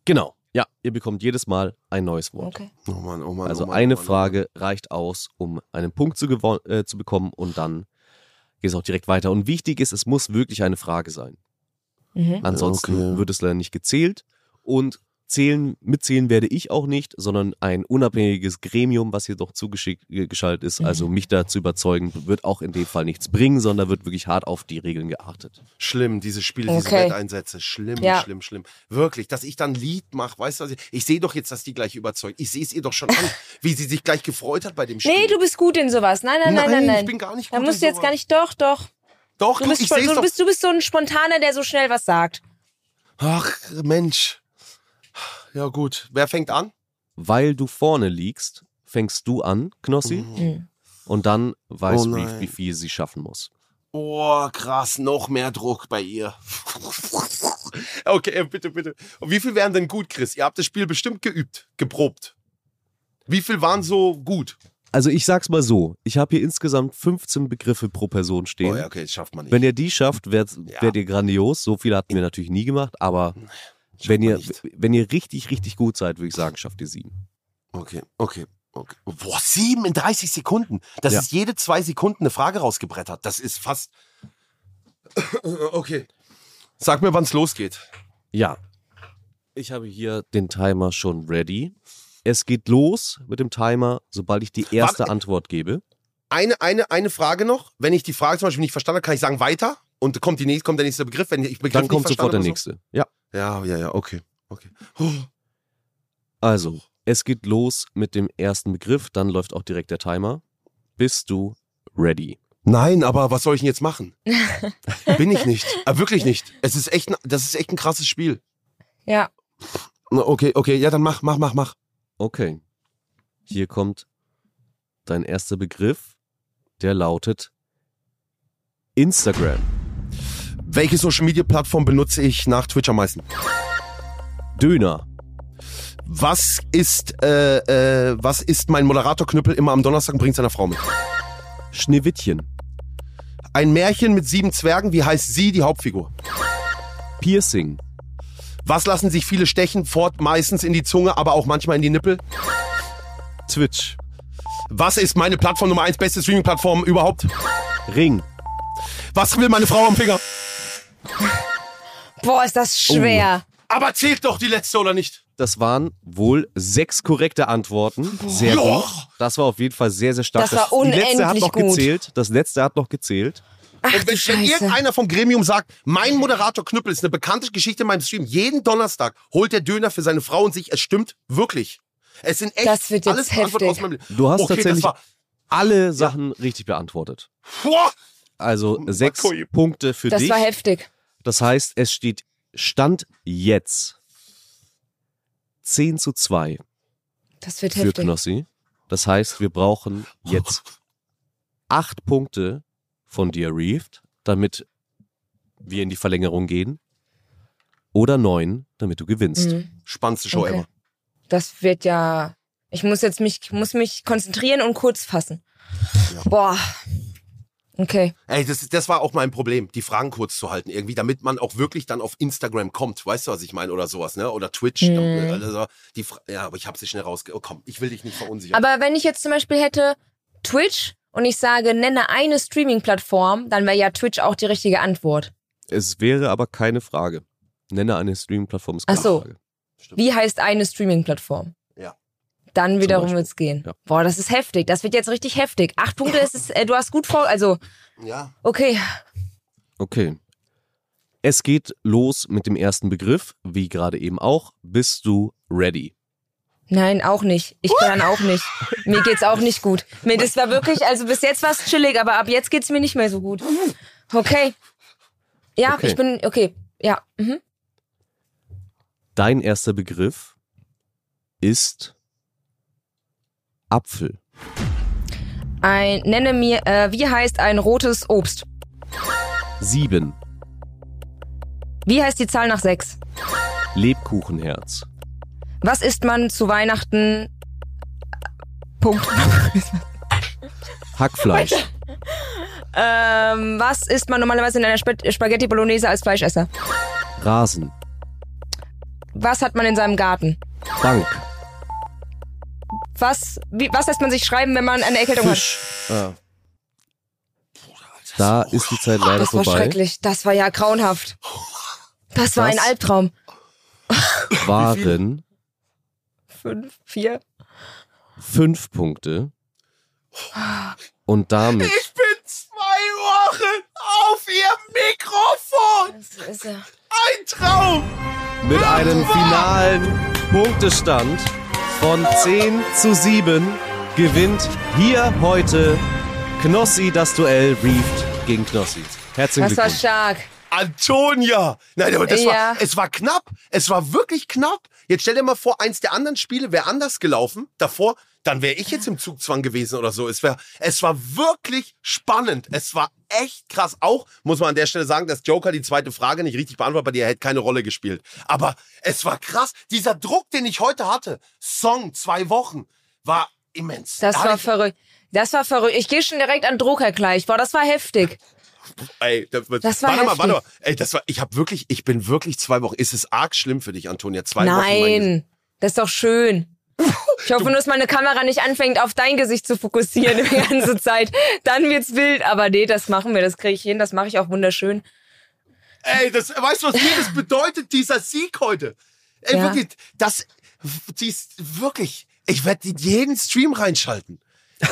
Genau. Ja, ihr bekommt jedes Mal ein neues Wort. Okay. Oh Mann, oh Mann. Also oh Mann, eine oh Mann, Frage reicht aus, um einen Punkt zu, äh, zu bekommen und dann geht es auch direkt weiter. Und wichtig ist, es muss wirklich eine Frage sein. Mhm. Ansonsten Okay. wird es leider nicht gezählt. Und zählen, mitzählen werde ich auch nicht, sondern ein unabhängiges Gremium, was hier doch zugeschaltet ist. Mhm. Also mich da zu überzeugen, wird auch in dem Fall nichts bringen, sondern wird wirklich hart auf die Regeln geachtet. Schlimm, diese Spiele, diese Okay. Wetteinsätze. Schlimm, Ja. schlimm, schlimm. Wirklich, dass ich dann ein Lied mache, weißt du, was ich, ich sehe doch jetzt, dass die gleich überzeugt. Ich sehe es ihr doch schon an, [LAUGHS] wie sie sich gleich gefreut hat bei dem Spiel. Nee, du bist gut in sowas. Nein, nein, nein, nein, nein. ich bin gar nicht da gut musst du jetzt gar nicht. Doch, doch. Doch, Du du, bist, ich sehe es du, doch. bist, du bist so ein Spontaner, der so schnell was sagt. Ach, Mensch. Ja gut, wer fängt an? Weil du vorne liegst, fängst du an, Knossi, Mhm. und dann weiß Oh Reef, wie viel sie schaffen muss. Oh, krass, noch mehr Druck bei ihr. [LAUGHS] okay, bitte, bitte. Und wie viel wären denn gut, Chris? Ihr habt das Spiel bestimmt geübt, geprobt. Wie viel waren so gut? Also ich sag's mal so, ich habe hier insgesamt 15 Begriffe pro Person stehen. Oh ja, okay, das schafft man nicht. Wenn ihr die schafft, werdet Ja. werdet ihr grandios. So viele hatten wir natürlich nie gemacht, aber Schafft wenn ihr, nicht. wenn ihr richtig, richtig gut seid, würde ich sagen, schafft ihr sieben. Okay, okay, okay. Boah, sieben in 30 Sekunden. Das Ja. ist jede zwei Sekunden eine Frage rausgebrettert. Das ist fast. [COUGHS] Okay. Sag mir, wann's losgeht. Ja. Ich habe hier den Timer schon ready. Es geht los mit dem Timer, sobald ich die erste Warte. Antwort gebe. Eine, eine, eine Frage noch. Wenn ich die Frage zum Beispiel nicht verstanden habe, kann ich sagen weiter und kommt, die nächste, kommt der nächste Begriff. Wenn ich Begriff Dann kommt sofort der nächste. So? Ja, ja, ja, okay. okay. Oh, [GASPS] Also, es geht los mit dem ersten Begriff, dann läuft auch direkt der Timer. Bist du ready? Nein, aber was soll ich denn jetzt machen? [LAUGHS] Bin ich nicht. Ah, wirklich nicht. Es ist echt, ein- das ist echt ein krasses Spiel. Ja. Okay, okay, ja, dann mach, mach, mach, mach. Okay. Hier kommt dein erster Begriff, der lautet Instagram. Welche Social Media Plattform benutze ich nach Twitch am meisten? Döner. Was ist, äh, äh, was ist mein Moderatorknüppel immer am Donnerstag und bringt seiner Frau mit? Schneewittchen. Ein Märchen mit sieben Zwergen, wie heißt sie, die Hauptfigur? Piercing. Was lassen sich viele stechen, fort meistens in die Zunge, aber auch manchmal in die Nippel? Twitch. Was ist meine Plattform Nummer eins, beste Streaming-Plattform überhaupt? Ring. Was will meine Frau am Finger? Boah, ist das schwer. Aber zählt doch die letzte oder nicht? Das waren wohl sechs korrekte Antworten. Sehr Ja. gut. Das war auf jeden Fall sehr, sehr stark. Das war die letzte hat unendlich noch gut. gezählt. Das letzte hat noch gezählt. Ach Und wenn, Scheiße. irgendeiner vom Gremium sagt, mein Moderator Knüppel ist eine bekannte Geschichte in meinem Stream, jeden Donnerstag holt der Döner für seine Frau und sich, es stimmt wirklich. Es sind echt Das wird jetzt alles Antworten heftig. aus meinem Leben. Du hast okay, tatsächlich Das alle Sachen richtig beantwortet. Boah, Also sechs. Punkte für das dich. war heftig. Das heißt, es steht Stand jetzt 10 zu 2 Das wird für heftig. Knossi. Das heißt, wir brauchen jetzt [LAUGHS] acht Punkte von dir, Reeft, damit wir in die Verlängerung gehen. Oder neun, damit du gewinnst. Mhm. spannendste Show Okay. ever. Das wird ja. Ich muss jetzt mich, ich muss mich konzentrieren und kurz fassen. Boah. Okay. Ey, das, das war auch mein Problem, die Fragen kurz zu halten irgendwie, damit man auch wirklich dann auf Instagram kommt. Weißt du, was ich meine? Oder sowas, ne? Oder Twitch. Mhm. Also, die, Fra- ja, aber ich habe sie schnell rausge... Oh, komm, ich will dich nicht verunsichern. Aber wenn ich jetzt zum Beispiel hätte Twitch und ich sage, nenne eine Streaming-Plattform, dann wäre ja Twitch auch die richtige Antwort. Es wäre aber keine Frage. Nenne eine Streaming-Plattform, ist keine Ach so. Frage. Wie heißt eine Streaming-Plattform? Dann wiederum Beispiel. wird's gehen. Ja. Boah, das ist heftig. Das wird jetzt richtig heftig. Acht Punkte ist es, äh, du hast gut vor, also, ja. okay. Okay. Es geht los mit dem ersten Begriff, wie gerade eben auch. Bist du ready? Nein, auch nicht. Ich kann auch nicht. Mir geht's auch nicht gut. Mir, das war wirklich, also bis jetzt war's chillig, aber ab jetzt geht's mir nicht mehr so gut. Okay. Ja, Okay. ich bin, okay. Ja. Mhm. Dein erster Begriff ist Apfel. Ein, nenne mir, äh, wie heißt ein rotes Obst? Sieben. Wie heißt die Zahl nach sechs? Lebkuchenherz. Was isst man zu Weihnachten? Punkt. [LAUGHS] Hackfleisch. ähm, was isst man normalerweise in einer Sp Spaghetti Bolognese als Fleischesser? Rasen. Was hat man in seinem Garten? Bank. Was, wie, was lässt man sich schreiben, wenn man eine Erkältung Fisch. Ah. Da ist die Zeit hat? leider Das war vorbei. schrecklich. Das war ja grauenhaft. Das war ein Was? Albtraum. Waren Fünf, vier. fünf Punkte. Und damit Ich bin zwei Wochen auf ihr Mikrofon. Das ist ja. Ein Traum. mit einem finalen Punktestand von 10 zu 7 gewinnt hier heute Knossi das Duell Reefed gegen Knossi. Herzlichen Das war Glückwunsch. stark. Antonia! Nein, aber das Ja. war, es war knapp. Es war wirklich knapp. Jetzt stell dir mal vor, eins der anderen Spiele wäre anders gelaufen. Davor, dann wäre ich jetzt im Zugzwang gewesen oder so. Es, wär, es war wirklich spannend. Es war echt krass. Auch, muss man an der Stelle sagen, dass Joker die zweite Frage nicht richtig beantwortet, bei dir hätte keine Rolle gespielt. Aber es war krass. Dieser Druck, den ich heute hatte, Song, zwei Wochen, war immens. Das Da war verrückt. Das war verrückt. Ich gehe schon direkt an Drucker gleich. Boah, das war heftig. ey, das, Das war warte mal, warte mal. heftig. Ey, das war, ich habe wirklich, ich bin wirklich zwei Wochen. Ist es arg schlimm für dich, Antonia? Zwei Wochen. mein Gesicht. Nein, das ist doch schön. Ich hoffe nur, dass meine Kamera nicht anfängt, auf dein Gesicht zu fokussieren die ganze [LAUGHS] Zeit. Dann wird's wild. Aber nee, das machen wir. Das kriege ich hin. Das mache ich auch wunderschön. Ey, das, weißt du, was mir das bedeutet, dieser Sieg heute? Ey, Ja. wirklich, das, dies, wirklich, ich werde jeden Stream reinschalten.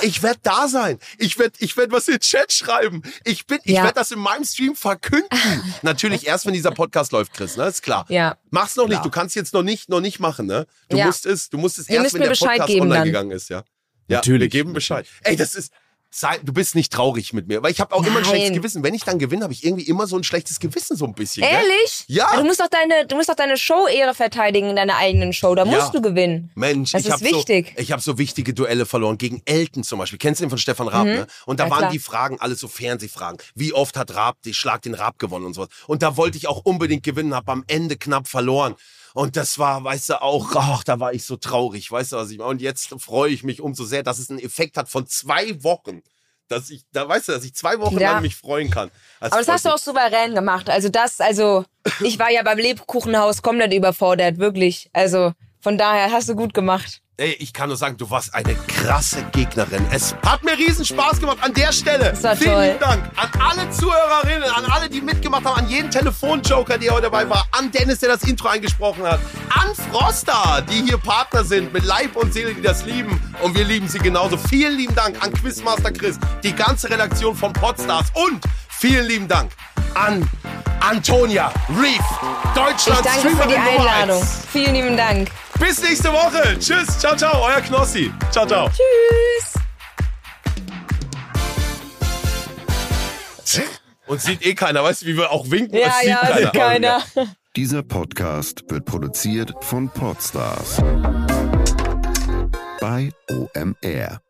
Ich werde da sein. Ich werde ich werd was in den Chat schreiben. Ich bin, ich Ja. werde das in meinem Stream verkünden. [LAUGHS] Natürlich erst, wenn dieser Podcast läuft, Chris, ne? Ist klar. Ja. Mach's noch nicht. Klar. Du kannst jetzt noch nicht, noch nicht machen, ne? Du Ja. musst es, du musst es Ihr erst, wenn mir der Bescheid Podcast geben online dann. gegangen ist, ja. Ja, Natürlich. wir geben Bescheid. Ey, das ist, sei, du bist nicht traurig mit mir, weil ich habe auch immer ein schlechtes Nein. Gewissen. Wenn ich dann gewinne, habe ich irgendwie immer so ein schlechtes Gewissen, so ein bisschen. Gell? Ehrlich? Ja. Du musst doch deine, du musst doch deine Show-Ehre verteidigen in deiner eigenen Show. Da Ja. musst du gewinnen. Mensch, Das ich ist habe wichtig. so, ich hab so wichtige Duelle verloren gegen Elton zum Beispiel. Kennst du den von Stefan Raab? Ne? Und da Mhm. Ja, waren klar. die Fragen alles so Fernsehfragen. Wie oft hat Raab die Schlag den Raab gewonnen und sowas. Und da wollte ich auch unbedingt gewinnen, habe am Ende knapp verloren. Und das war, weißt du, auch, ach, da war ich so traurig, weißt du, was ich meine? Und jetzt freue ich mich umso sehr, dass es einen Effekt hat von zwei Wochen. Dass ich, da weißt du, dass ich zwei Wochen Ja. lang mich freuen kann. Aber das hast du auch souverän gemacht. Also das, also ich war ja beim Lebkuchenhaus komplett überfordert, wirklich. Also von daher hast du gut gemacht. Ey, ich kann nur sagen, du warst eine krasse Gegnerin. Es hat mir riesen Spaß gemacht an der Stelle. Das war Vielen toll. lieben Dank an alle Zuhörerinnen, an alle, die mitgemacht haben, an jeden Telefonjoker, der heute dabei war, an Dennis, der das Intro eingesprochen hat, an Froster, die hier Partner sind mit Leib und Seele, die das lieben. Und wir lieben sie genauso. Vielen lieben Dank an Quizmaster Chris, die ganze Redaktion von Podstars und vielen lieben Dank an Antonia Reef, Ich Deutschlands danke für die Einladung. Vielen lieben Dank. Bis nächste Woche. Tschüss. Ciao, ciao. Euer Knossi. Ciao, ciao. Tschüss. Und sieht eh keiner. Weißt du, wie wir auch winken? Ja, Das sieht ja, sieht keiner. Dieser Podcast wird produziert von Podstars bei OMR.